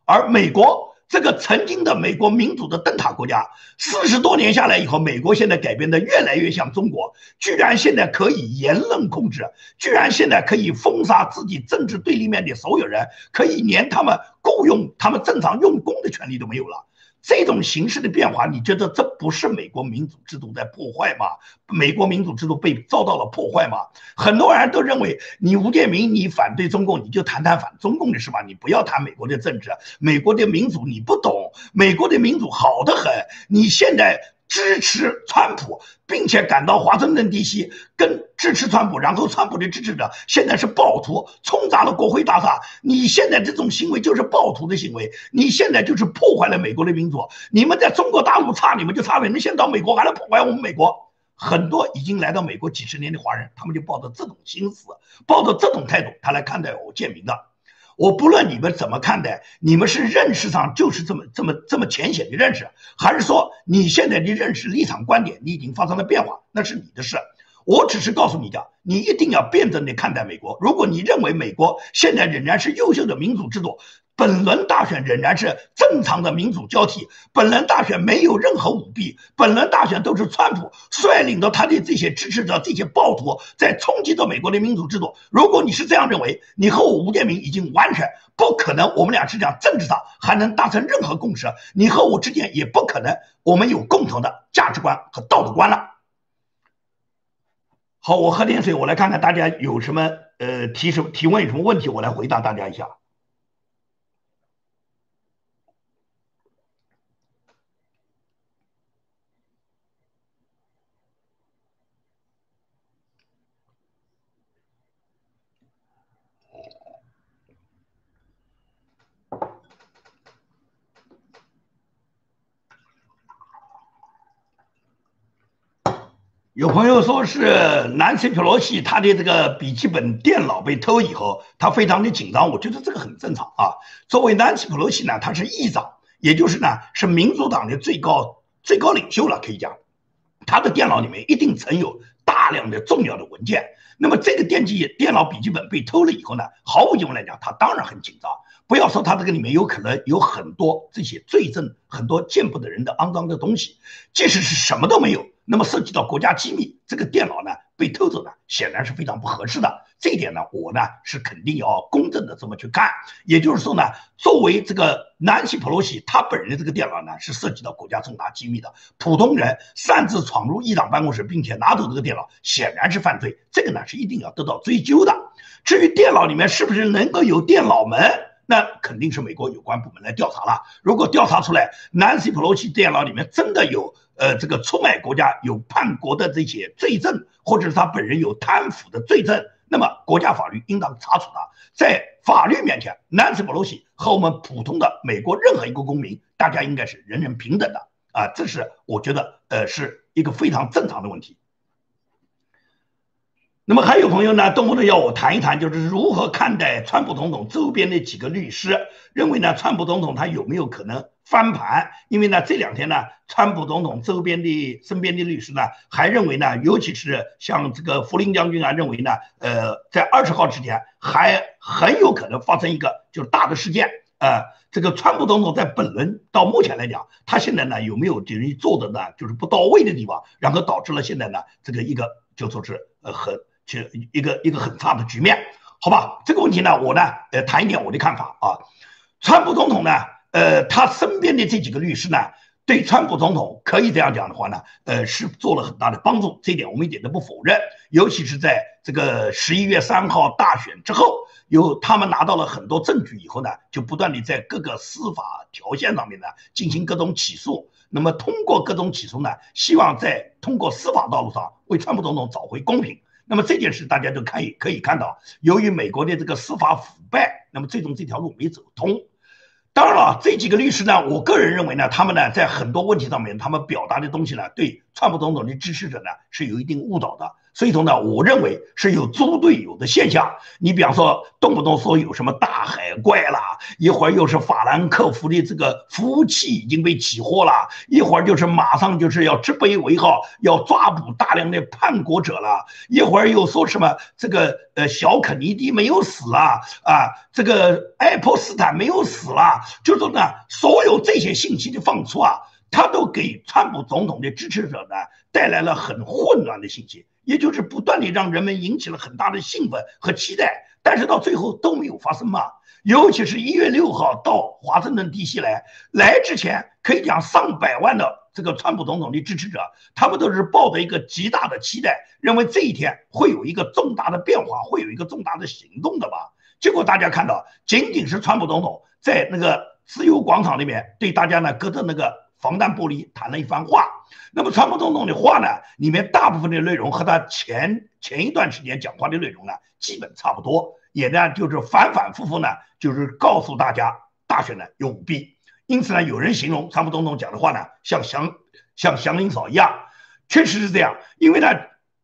而美国这个曾经的美国民主的灯塔国家，四十多年下来以后，美国现在改变的越来越像中国，居然现在可以言论控制，居然现在可以封杀自己政治对立面的所有人，可以连他们雇佣他们正常用工的权利都没有了。这种形式的变化，你觉得这不是美国民主制度在破坏吗？美国民主制度被遭到了破坏吗？很多人都认为，你吴建民，你反对中共，你就谈谈反中共的事吧，你不要谈美国的政治，美国的民主你不懂，美国的民主好得很，你现在。支持川普，并且赶到华盛顿地区跟支持川普，然后川普的支持者现在是暴徒，冲砸了国会大厦。你现在这种行为就是暴徒的行为，你现在就是破坏了美国的民主。你们在中国大陆差，你们就差呗。你现在到美国还来破坏我们美国？很多已经来到美国几十年的华人，他们就抱着这种心思，抱着这种态度，他来看待我建民的。我不论你们怎么看待，你们是认识上就是这么这么这么浅显的认识，还是说你现在的认识立场观点你已经发生了变化，那是你的事。我只是告诉你的，你一定要辩证的看待美国。如果你认为美国现在仍然是优秀的民主制度。本轮大选仍然是正常的民主交替，本轮大选没有任何舞弊，本轮大选都是川普率领的他的这些支持者、这些暴徒在冲击着美国的民主制度。如果你是这样认为，你和我吴建民已经完全不可能，我们俩是讲政治上还能达成任何共识，你和我之间也不可能我们有共同的价值观和道德观了。好，我喝点水，我来看看大家有什么呃提什提问有什么问题，我来回答大家一下。有朋友说是南希·佩洛西，他的这个笔记本电脑被偷以后，他非常的紧张。我觉得这个很正常啊。作为南希·佩洛西呢，他是议长，也就是呢是民主党的最高最高领袖了，可以讲，他的电脑里面一定存有大量的重要的文件。那么这个电记电脑笔记本被偷了以后呢，毫无疑问来讲，他当然很紧张。不要说他这个里面有可能有很多这些罪证，很多见不得人的肮脏的东西，即使是什么都没有，那么涉及到国家机密，这个电脑呢被偷走呢，显然是非常不合适的。这一点呢，我呢是肯定要公正的这么去看。也就是说呢，作为这个南希·普洛西他本人的这个电脑呢，是涉及到国家重大机密的。普通人擅自闯入议长办公室，并且拿走这个电脑，显然是犯罪。这个呢是一定要得到追究的。至于电脑里面是不是能够有电脑门，那肯定是美国有关部门来调查了。如果调查出来南希·普洛西电脑里面真的有呃这个出卖国家、有叛国的这些罪证，或者是他本人有贪腐的罪证。那么，国家法律应当查处他。在法律面前，南斯·普洛西和我们普通的美国任何一个公民，大家应该是人人平等的啊！这是我觉得，呃，是一个非常正常的问题。那么还有朋友呢，动不动要我谈一谈，就是如何看待川普总统周边的几个律师，认为呢，川普总统他有没有可能翻盘？因为呢，这两天呢，川普总统周边的身边的律师呢，还认为呢，尤其是像这个福林将军啊，认为呢，呃，在二十号之前还很有可能发生一个就是大的事件。呃，这个川普总统在本轮到目前来讲，他现在呢有没有等于做的呢，就是不到位的地方，然后导致了现在呢这个一个就说是呃很。就一个一个很差的局面，好吧？这个问题呢，我呢，呃，谈一点我的看法啊。川普总统呢，呃，他身边的这几个律师呢，对川普总统可以这样讲的话呢，呃，是做了很大的帮助，这一点我们一点都不否认。尤其是在这个十一月三号大选之后，有他们拿到了很多证据以后呢，就不断的在各个司法条线上面呢进行各种起诉。那么通过各种起诉呢，希望在通过司法道路上为川普总统找回公平。那么这件事大家都可以可以看到，由于美国的这个司法腐败，那么最终这条路没走通。当然了，这几个律师呢，我个人认为呢，他们呢在很多问题上面，他们表达的东西呢，对川普总统的支持者呢是有一定误导的。所以说呢，我认为是有猪队友的现象。你比方说，动不动说有什么大海怪啦，一会儿又是法兰克福的这个服务器已经被起获了，一会儿就是马上就是要直背为号，要抓捕大量的叛国者了，一会儿又说什么这个呃小肯尼迪没有死了啊，这个爱泼斯坦没有死了，就说呢，所有这些信息的放出啊，他都给川普总统的支持者呢带来了很混乱的信息。也就是不断的让人们引起了很大的兴奋和期待，但是到最后都没有发生嘛。尤其是一月六号到华盛顿地西来，来之前可以讲上百万的这个川普总统的支持者，他们都是抱着一个极大的期待，认为这一天会有一个重大的变化，会有一个重大的行动的吧。结果大家看到，仅仅是川普总统在那个自由广场里面对大家呢隔着那个。防弹玻璃谈了一番话，那么川普总统的话呢，里面大部分的内容和他前前一段时间讲话的内容呢，基本差不多，也呢就是反反复复呢，就是告诉大家大选呢有舞弊，因此呢，有人形容川普总统讲的话呢，像祥像祥林嫂一样，确实是这样，因为呢，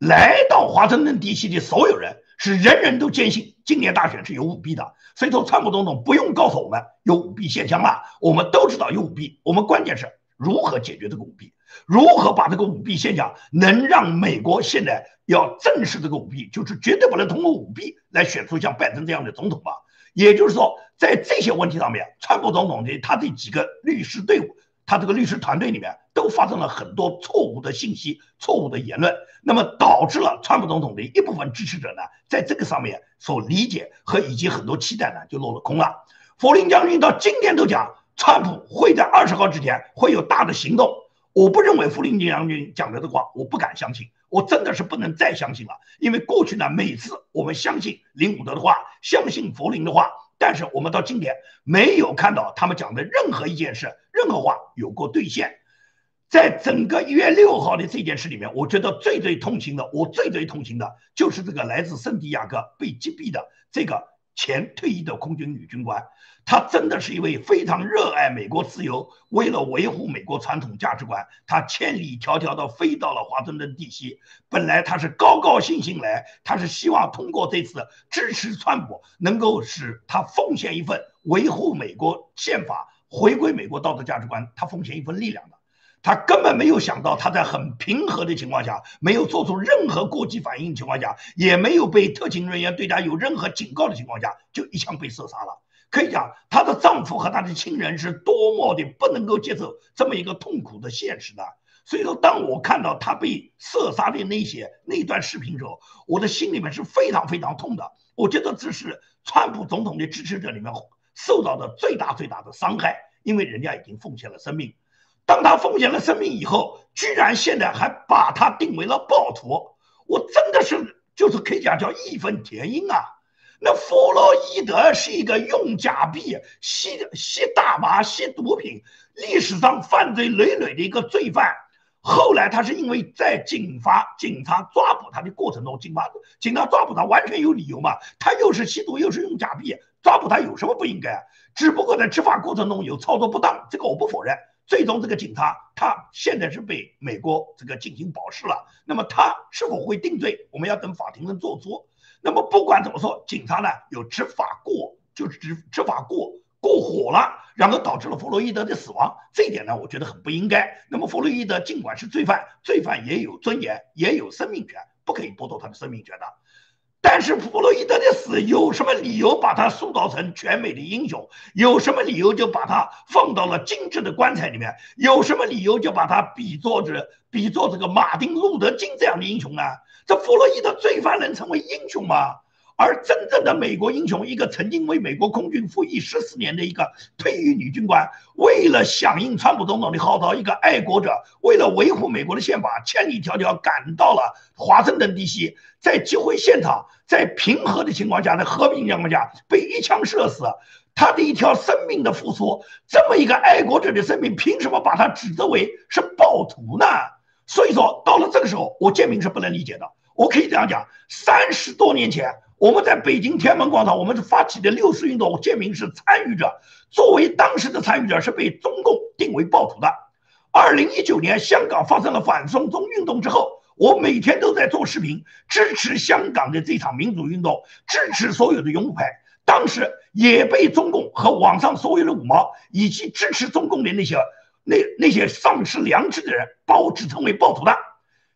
来到华盛顿地区的所有人是人人都坚信今年大选是有舞弊的。所以说，川普总统不用告诉我们有舞弊现象了，我们都知道有舞弊，我们关键是。如何解决这个舞弊？如何把这个舞弊现象能让美国现在要正视这个舞弊？就是绝对不能通过舞弊来选出像拜登这样的总统吧？也就是说，在这些问题上面，川普总统的他这几个律师队伍，他这个律师团队里面都发生了很多错误的信息、错误的言论，那么导致了川普总统的一部分支持者呢，在这个上面所理解和以及很多期待呢，就落了空了。弗林将军到今天都讲。川普会在二十号之前会有大的行动，我不认为弗林尼将军讲的这话，我不敢相信，我真的是不能再相信了。因为过去呢，每次我们相信林伍德的话，相信弗林的话，但是我们到今天没有看到他们讲的任何一件事、任何话有过兑现。在整个一月六号的这件事里面，我觉得最最痛心的，我最最痛心的就是这个来自圣地亚哥被击毙的这个。前退役的空军女军官，她真的是一位非常热爱美国自由，为了维护美国传统价值观，她千里迢迢的飞到了华盛顿地区。本来她是高高兴兴来，她是希望通过这次支持川普，能够使她奉献一份维护美国宪法、回归美国道德价值观，她奉献一份力量的。他根本没有想到，他在很平和的情况下，没有做出任何过激反应情况下，也没有被特勤人员对他有任何警告的情况下，就一枪被射杀了。可以讲，她的丈夫和她的亲人是多么的不能够接受这么一个痛苦的现实的。所以说，当我看到她被射杀的那些那段视频时候，我的心里面是非常非常痛的。我觉得这是川普总统的支持者里面受到的最大最大的伤害，因为人家已经奉献了生命。当他奉献了生命以后，居然现在还把他定为了暴徒，我真的是就是可以讲叫义愤填膺啊！那弗洛伊德是一个用假币吸吸大麻、吸毒品，历史上犯罪累累的一个罪犯。后来他是因为在警察警察抓捕他的过程中，警察警察抓捕他完全有理由嘛？他又是吸毒又是用假币，抓捕他有什么不应该？只不过在执法过程中有操作不当，这个我不否认。最终，这个警察他现在是被美国这个进行保释了。那么他是否会定罪？我们要等法庭能做出。那么不管怎么说，警察呢有执法过，就是执执法过过火了，然后导致了弗洛伊德的死亡。这一点呢，我觉得很不应该。那么弗洛伊德尽管是罪犯，罪犯也有尊严，也有生命权，不可以剥夺他的生命权的。但是弗洛伊德的死有什么理由把他塑造成全美的英雄？有什么理由就把他放到了精致的棺材里面？有什么理由就把他比作这比作这个马丁路德金这样的英雄呢？这弗洛伊德罪犯能成为英雄吗？而真正的美国英雄，一个曾经为美国空军服役十四年的一个退役女军官，为了响应川普总统的号召，一个爱国者，为了维护美国的宪法，千里迢迢赶到了华盛顿地区，在集会现场，在平和的情况下，在和平情况下被一枪射死，他的一条生命的付出，这么一个爱国者的生命，凭什么把他指责为是暴徒呢？所以说，到了这个时候，我建明是不能理解的。我可以这样讲，三十多年前。我们在北京天安门广场，我们是发起的六四运动，我建明是参与者。作为当时的参与者，是被中共定为暴徒的。二零一九年香港发生了反送中运动之后，我每天都在做视频，支持香港的这场民主运动，支持所有的拥护派。当时也被中共和网上所有的五毛以及支持中共的那些那那些丧失良知的人，把我指称为暴徒的。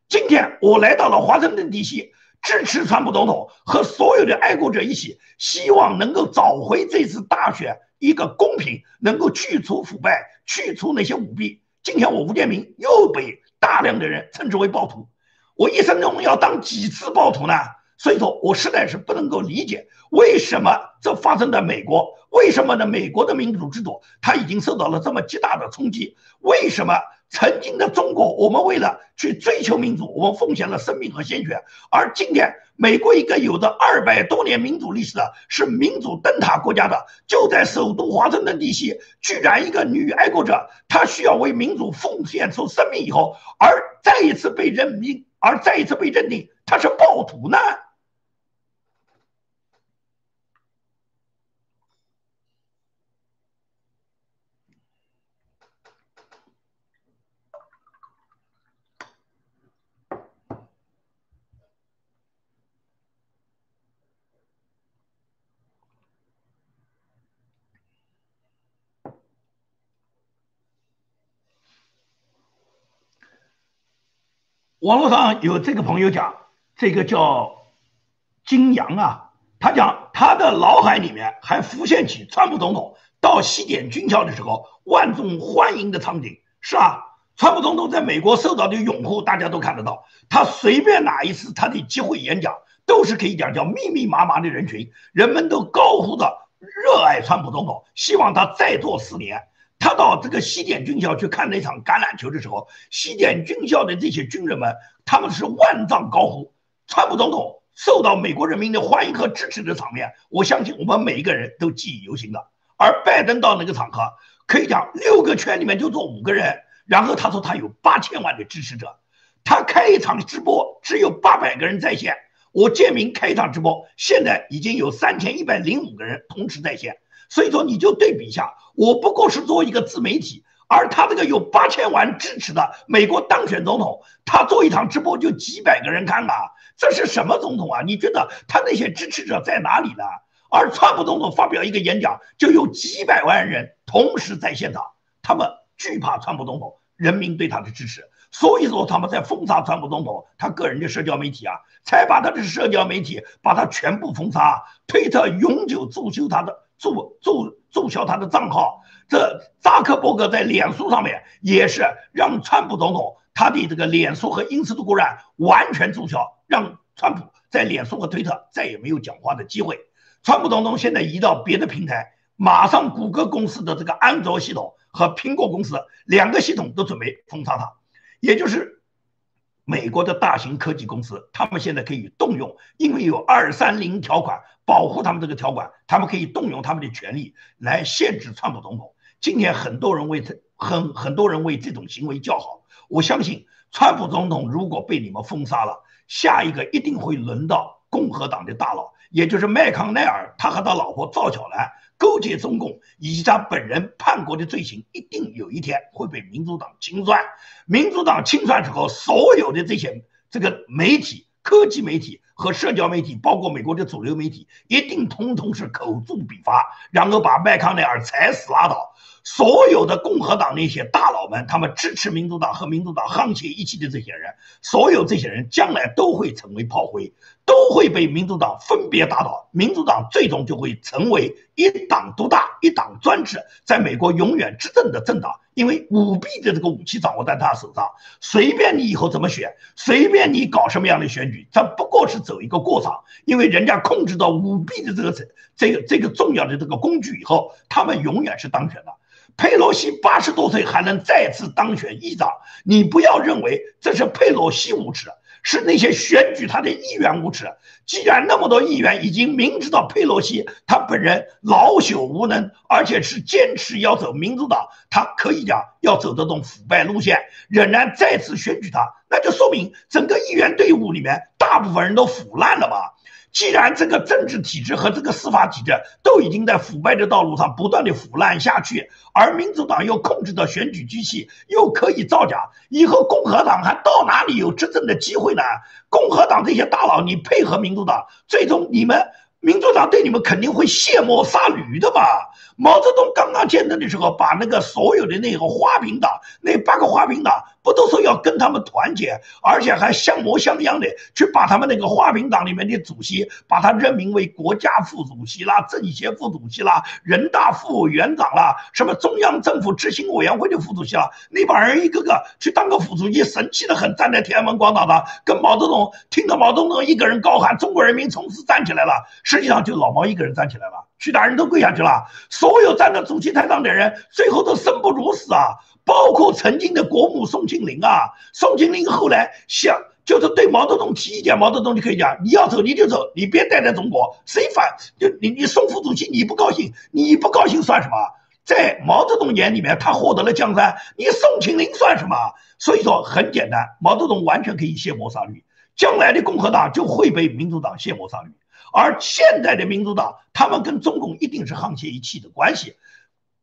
今天我来到了华盛顿地区。支持川普总统和所有的爱国者一起，希望能够找回这次大选一个公平，能够去除腐败，去除那些舞弊。今天我吴建明又被大量的人称之为暴徒，我一生中要当几次暴徒呢？所以说我实在是不能够理解，为什么这发生在美国？为什么呢？美国的民主制度它已经受到了这么极大的冲击？为什么？曾经的中国，我们为了去追求民主，我们奉献了生命和鲜血。而今天，美国一个有着二百多年民主历史的，是民主灯塔国家的，就在首都华盛顿地区，居然一个女爱国者，她需要为民主奉献出生命以后，而再一次被人民，而再一次被认定她是暴徒呢？网络上有这个朋友讲，这个叫金阳啊，他讲他的脑海里面还浮现起川普总统到西点军校的时候万众欢迎的场景。是啊，川普总统在美国受到的拥护，大家都看得到。他随便哪一次他的机会演讲，都是可以讲叫密密麻麻的人群，人们都高呼着热爱川普总统，希望他再做四年。他到这个西点军校去看那场橄榄球的时候，西点军校的这些军人们，他们是万丈高呼川普总统受到美国人民的欢迎和支持的场面，我相信我们每一个人都记忆犹新的。而拜登到那个场合，可以讲六个圈里面就坐五个人，然后他说他有八千万的支持者，他开一场直播只有八百个人在线，我建明开一场直播，现在已经有三千一百零五个人同时在线。所以说，你就对比一下，我不过是做一个自媒体，而他这个有八千万支持的美国当选总统，他做一场直播就几百个人看啊，这是什么总统啊？你觉得他那些支持者在哪里呢？而川普总统发表一个演讲，就有几百万人同时在现场，他们惧怕川普总统，人民对他的支持，所以说他们在封杀川普总统他个人的社交媒体啊，才把他的社交媒体把他全部封杀，推特永久注销他的注注注销他的账号。这扎克伯格在脸书上面也是让川普总统他的这个脸书和 ins 的固然完全注销，让川普在脸书和推特再也没有讲话的机会。川普总统现在移到别的平台，马上谷歌公司的这个安卓系统和苹果公司两个系统都准备封杀他，也就是美国的大型科技公司，他们现在可以动用，因为有二三零条款保护他们这个条款，他们可以动用他们的权利来限制川普总统。今天很多人为他很很多人为这种行为叫好，我相信川普总统如果被你们封杀了，下一个一定会轮到共和党的大佬，也就是麦康奈尔，他和他老婆赵巧兰勾结中共以及他本人叛国的罪行，一定有一天会被民主党清算。民主党清算之后，所有的这些这个媒体、科技媒体和社交媒体，包括美国的主流媒体，一定通通是口诛笔伐，然后把麦康奈尔踩死拉倒。所有的共和党那些大佬们，他们支持民主党和民主党沆瀣一气的这些人，所有这些人将来都会成为炮灰，都会被民主党分别打倒。民主党最终就会成为一党独大、一党专制，在美国永远执政的政党。因为舞弊的这个武器掌握在他手上，随便你以后怎么选，随便你搞什么样的选举，这不过是走一个过场。因为人家控制到舞弊的这个这个这个重要的这个工具以后，他们永远是当选的。佩洛西八十多岁还能再次当选议长，你不要认为这是佩洛西无耻，是那些选举他的议员无耻。既然那么多议员已经明知道佩洛西他本人老朽无能，而且是坚持要走民主党，他可以讲要走这种腐败路线，仍然再次选举他，那就说明整个议员队伍里面大部分人都腐烂了吧。既然这个政治体制和这个司法体制都已经在腐败的道路上不断的腐烂下去，而民主党又控制着选举机器，又可以造假，以后共和党还到哪里有执政的机会呢？共和党这些大佬，你配合民主党，最终你们。民主党对你们肯定会卸磨杀驴的嘛？毛泽东刚刚建政的时候，把那个所有的那个花瓶党，那八个花瓶党，不都说要跟他们团结，而且还相模相样的去把他们那个花瓶党里面的主席，把他任命为国家副主席啦、政协副主席啦、人大副委员长啦、什么中央政府执行委员会的副主席啦，那帮人一个个去当个副主席，神气的很，站在天安门广场上，跟毛泽东听到毛泽东一个人高喊“中国人民从此站起来了”。实际上就老毛一个人站起来了，其他人都跪下去了。所有站在主席台上的人，最后都生不如死啊！包括曾经的国母宋庆龄啊，宋庆龄后来想就是对毛泽东提意见，毛泽东就可以讲：你要走你就走，你别待在中国。谁反就你你宋副主席你不高兴，你不高兴算什么？在毛泽东眼里面，他获得了江山，你宋庆龄算什么？所以说很简单，毛泽东完全可以卸磨杀驴，将来的共和党就会被民主党卸磨杀驴。而现在的民主党，他们跟中共一定是沆瀣一气的关系。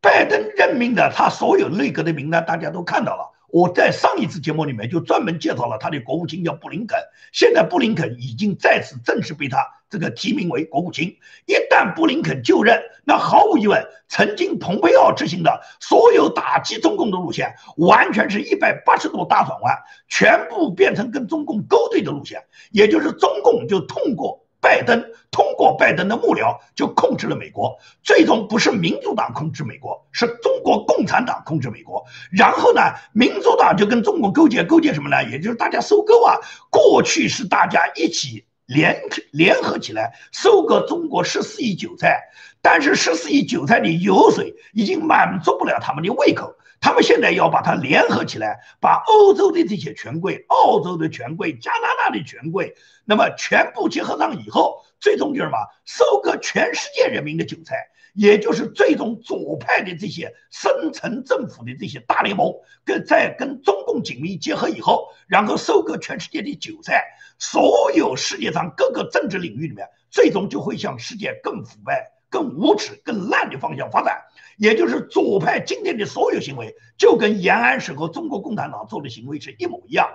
拜登任命的他所有内阁的名单，大家都看到了。我在上一次节目里面就专门介绍了他的国务卿叫布林肯。现在布林肯已经再次正式被他这个提名为国务卿。一旦布林肯就任，那毫无疑问，曾经蓬佩奥执行的所有打击中共的路线，完全是一百八十度大转弯，全部变成跟中共勾兑的路线。也就是中共就通过。拜登通过拜登的幕僚就控制了美国，最终不是民主党控制美国，是中国共产党控制美国。然后呢，民主党就跟中国勾结，勾结什么呢？也就是大家收购啊。过去是大家一起联联合起来收割中国十四亿韭菜，但是十四亿韭菜的油水已经满足不了他们的胃口。他们现在要把它联合起来，把欧洲的这些权贵、澳洲的权贵、加拿大的权贵，那么全部结合上以后，最终就是什么？收割全世界人民的韭菜，也就是最终左派的这些深层政府的这些大联盟，跟在跟中共紧密结合以后，然后收割全世界的韭菜，所有世界上各个政治领域里面，最终就会向世界更腐败。更无耻、更烂的方向发展，也就是左派今天的所有行为，就跟延安时候中国共产党做的行为是一模一样。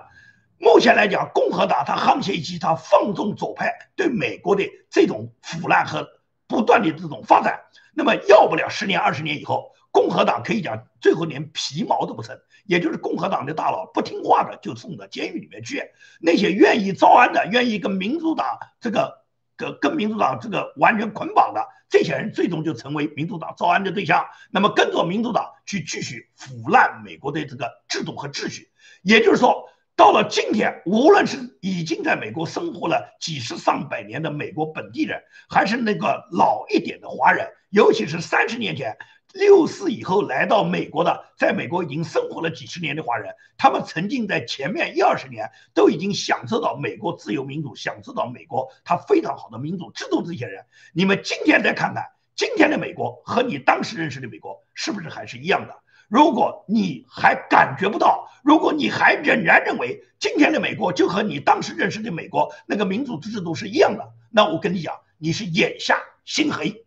目前来讲，共和党它沆瀣一气，它放纵左派对美国的这种腐烂和不断的这种发展，那么要不了十年二十年以后，共和党可以讲最后连皮毛都不剩，也就是共和党的大佬不听话的就送到监狱里面去，那些愿意招安的、愿意跟民主党这个跟跟民主党这个完全捆绑的这些人，最终就成为民主党招安的对象，那么跟着民主党去继续腐烂美国的这个制度和秩序，也就是说。到了今天，无论是已经在美国生活了几十上百年的美国本地人，还是那个老一点的华人，尤其是三十年前六四以后来到美国的，在美国已经生活了几十年的华人，他们曾经在前面一二十年都已经享受到美国自由民主，享受到美国它非常好的民主制度。这些人，你们今天再看看今天的美国和你当时认识的美国，是不是还是一样的？如果你还感觉不到，如果你还仍然认为今天的美国就和你当时认识的美国那个民主制度是一样的，那我跟你讲，你是眼瞎心黑。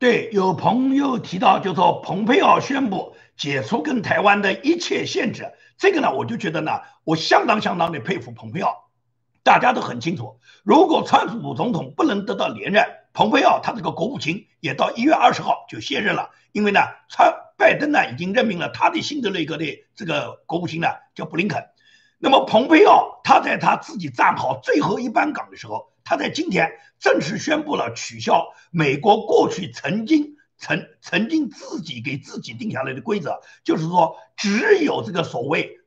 对，有朋友提到，就说蓬佩奥宣布解除跟台湾的一切限制，这个呢，我就觉得呢，我相当相当的佩服蓬佩奥。大家都很清楚，如果川普总统不能得到连任，蓬佩奥他这个国务卿也到一月二十号就卸任了，因为呢，川拜登呢已经任命了他的新的内阁的这个国务卿呢叫布林肯。那么蓬佩奥他在他自己站好最后一班岗的时候。他在今天正式宣布了取消美国过去曾经曾曾经自己给自己定下来的规则，就是说只有这个所谓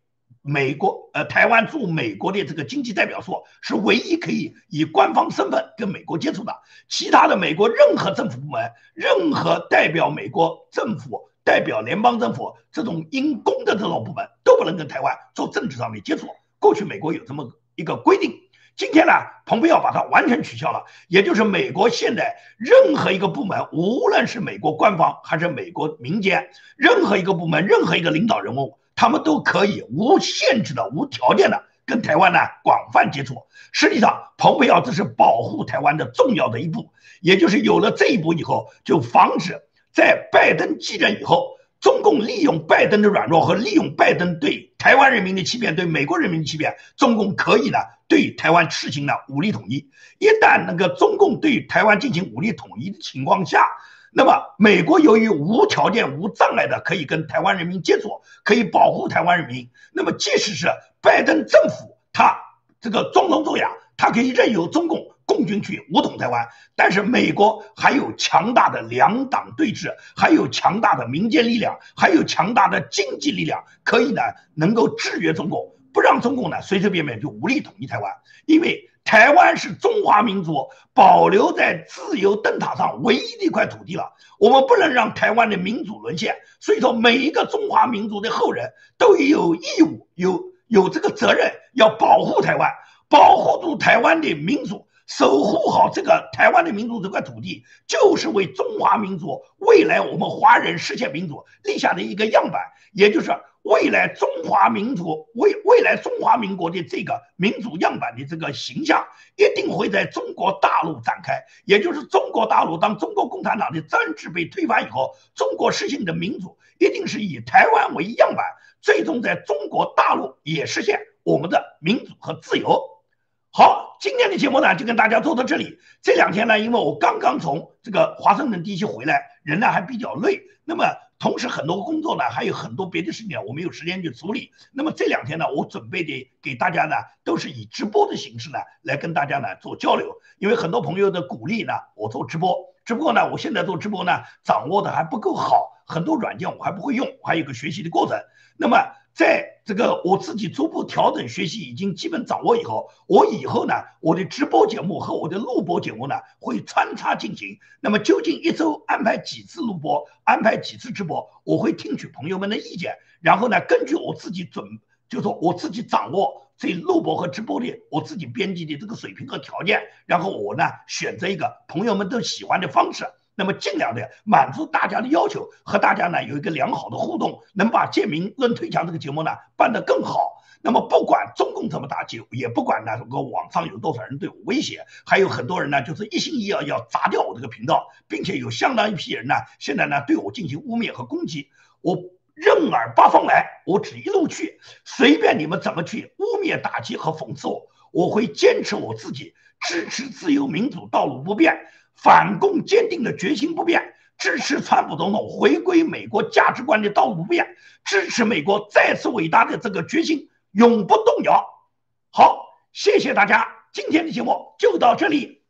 美国呃台湾驻美国的这个经济代表处是唯一可以以官方身份跟美国接触的，其他的美国任何政府部门、任何代表美国政府、代表联邦政府这种因公的这种部门都不能跟台湾做政治上的接触。过去美国有这么一个规定。今天呢，蓬佩奥把它完全取消了，也就是美国现在任何一个部门，无论是美国官方还是美国民间，任何一个部门、任何一个领导人物，他们都可以无限制的、无条件的跟台湾呢广泛接触。实际上，蓬佩奥这是保护台湾的重要的一步，也就是有了这一步以后，就防止在拜登继任以后。中共利用拜登的软弱和利用拜登对台湾人民的欺骗、对美国人民的欺骗，中共可以呢对台湾实行了武力统一。一旦那个中共对台湾进行武力统一的情况下，那么美国由于无条件、无障碍的可以跟台湾人民接触，可以保护台湾人民。那么即使是拜登政府他这个装聋作哑，他可以任由中共。共军去武统台湾，但是美国还有强大的两党对峙，还有强大的民间力量，还有强大的经济力量，可以呢能够制约中共，不让中共呢随随便便就武力统一台湾。因为台湾是中华民族保留在自由灯塔上唯一的一块土地了，我们不能让台湾的民主沦陷。所以说，每一个中华民族的后人都有义务、有有这个责任要保护台湾，保护住台湾的民主。守护好这个台湾的民主这块土地，就是为中华民族未来我们华人实现民主立下的一个样板，也就是未来中华民族未未来中华民国的这个民主样板的这个形象，一定会在中国大陆展开。也就是中国大陆，当中国共产党的专制被推翻以后，中国实行的民主一定是以台湾为样板，最终在中国大陆也实现我们的民主和自由。好，今天的节目呢就跟大家做到这里。这两天呢，因为我刚刚从这个华盛顿地区回来，人呢还比较累。那么同时很多工作呢，还有很多别的事情，我没有时间去处理。那么这两天呢，我准备的给大家呢，都是以直播的形式呢来跟大家呢做交流。因为很多朋友的鼓励呢，我做直播。只不过呢，我现在做直播呢，掌握的还不够好，很多软件我还不会用，还有个学习的过程。那么。在这个我自己逐步调整学习已经基本掌握以后，我以后呢，我的直播节目和我的录播节目呢会穿插进行。那么究竟一周安排几次录播，安排几次直播，我会听取朋友们的意见，然后呢，根据我自己准，就说我自己掌握这录播和直播的我自己编辑的这个水平和条件，然后我呢选择一个朋友们都喜欢的方式。那么尽量的满足大家的要求，和大家呢有一个良好的互动，能把《建民论推墙》这个节目呢办得更好。那么不管中共怎么打击，也不管呢这个网上有多少人对我威胁，还有很多人呢就是一心一意要砸掉我这个频道，并且有相当一批人呢现在呢对我进行污蔑和攻击，我任耳八方来，我只一路去，随便你们怎么去污蔑、打击和讽刺我，我会坚持我自己支持自由民主道路不变，反共坚定的决心不变。支持川普总统回归美国价值观的道路不变，支持美国再次伟大的这个决心永不动摇。好，谢谢大家，今天的节目就到这里。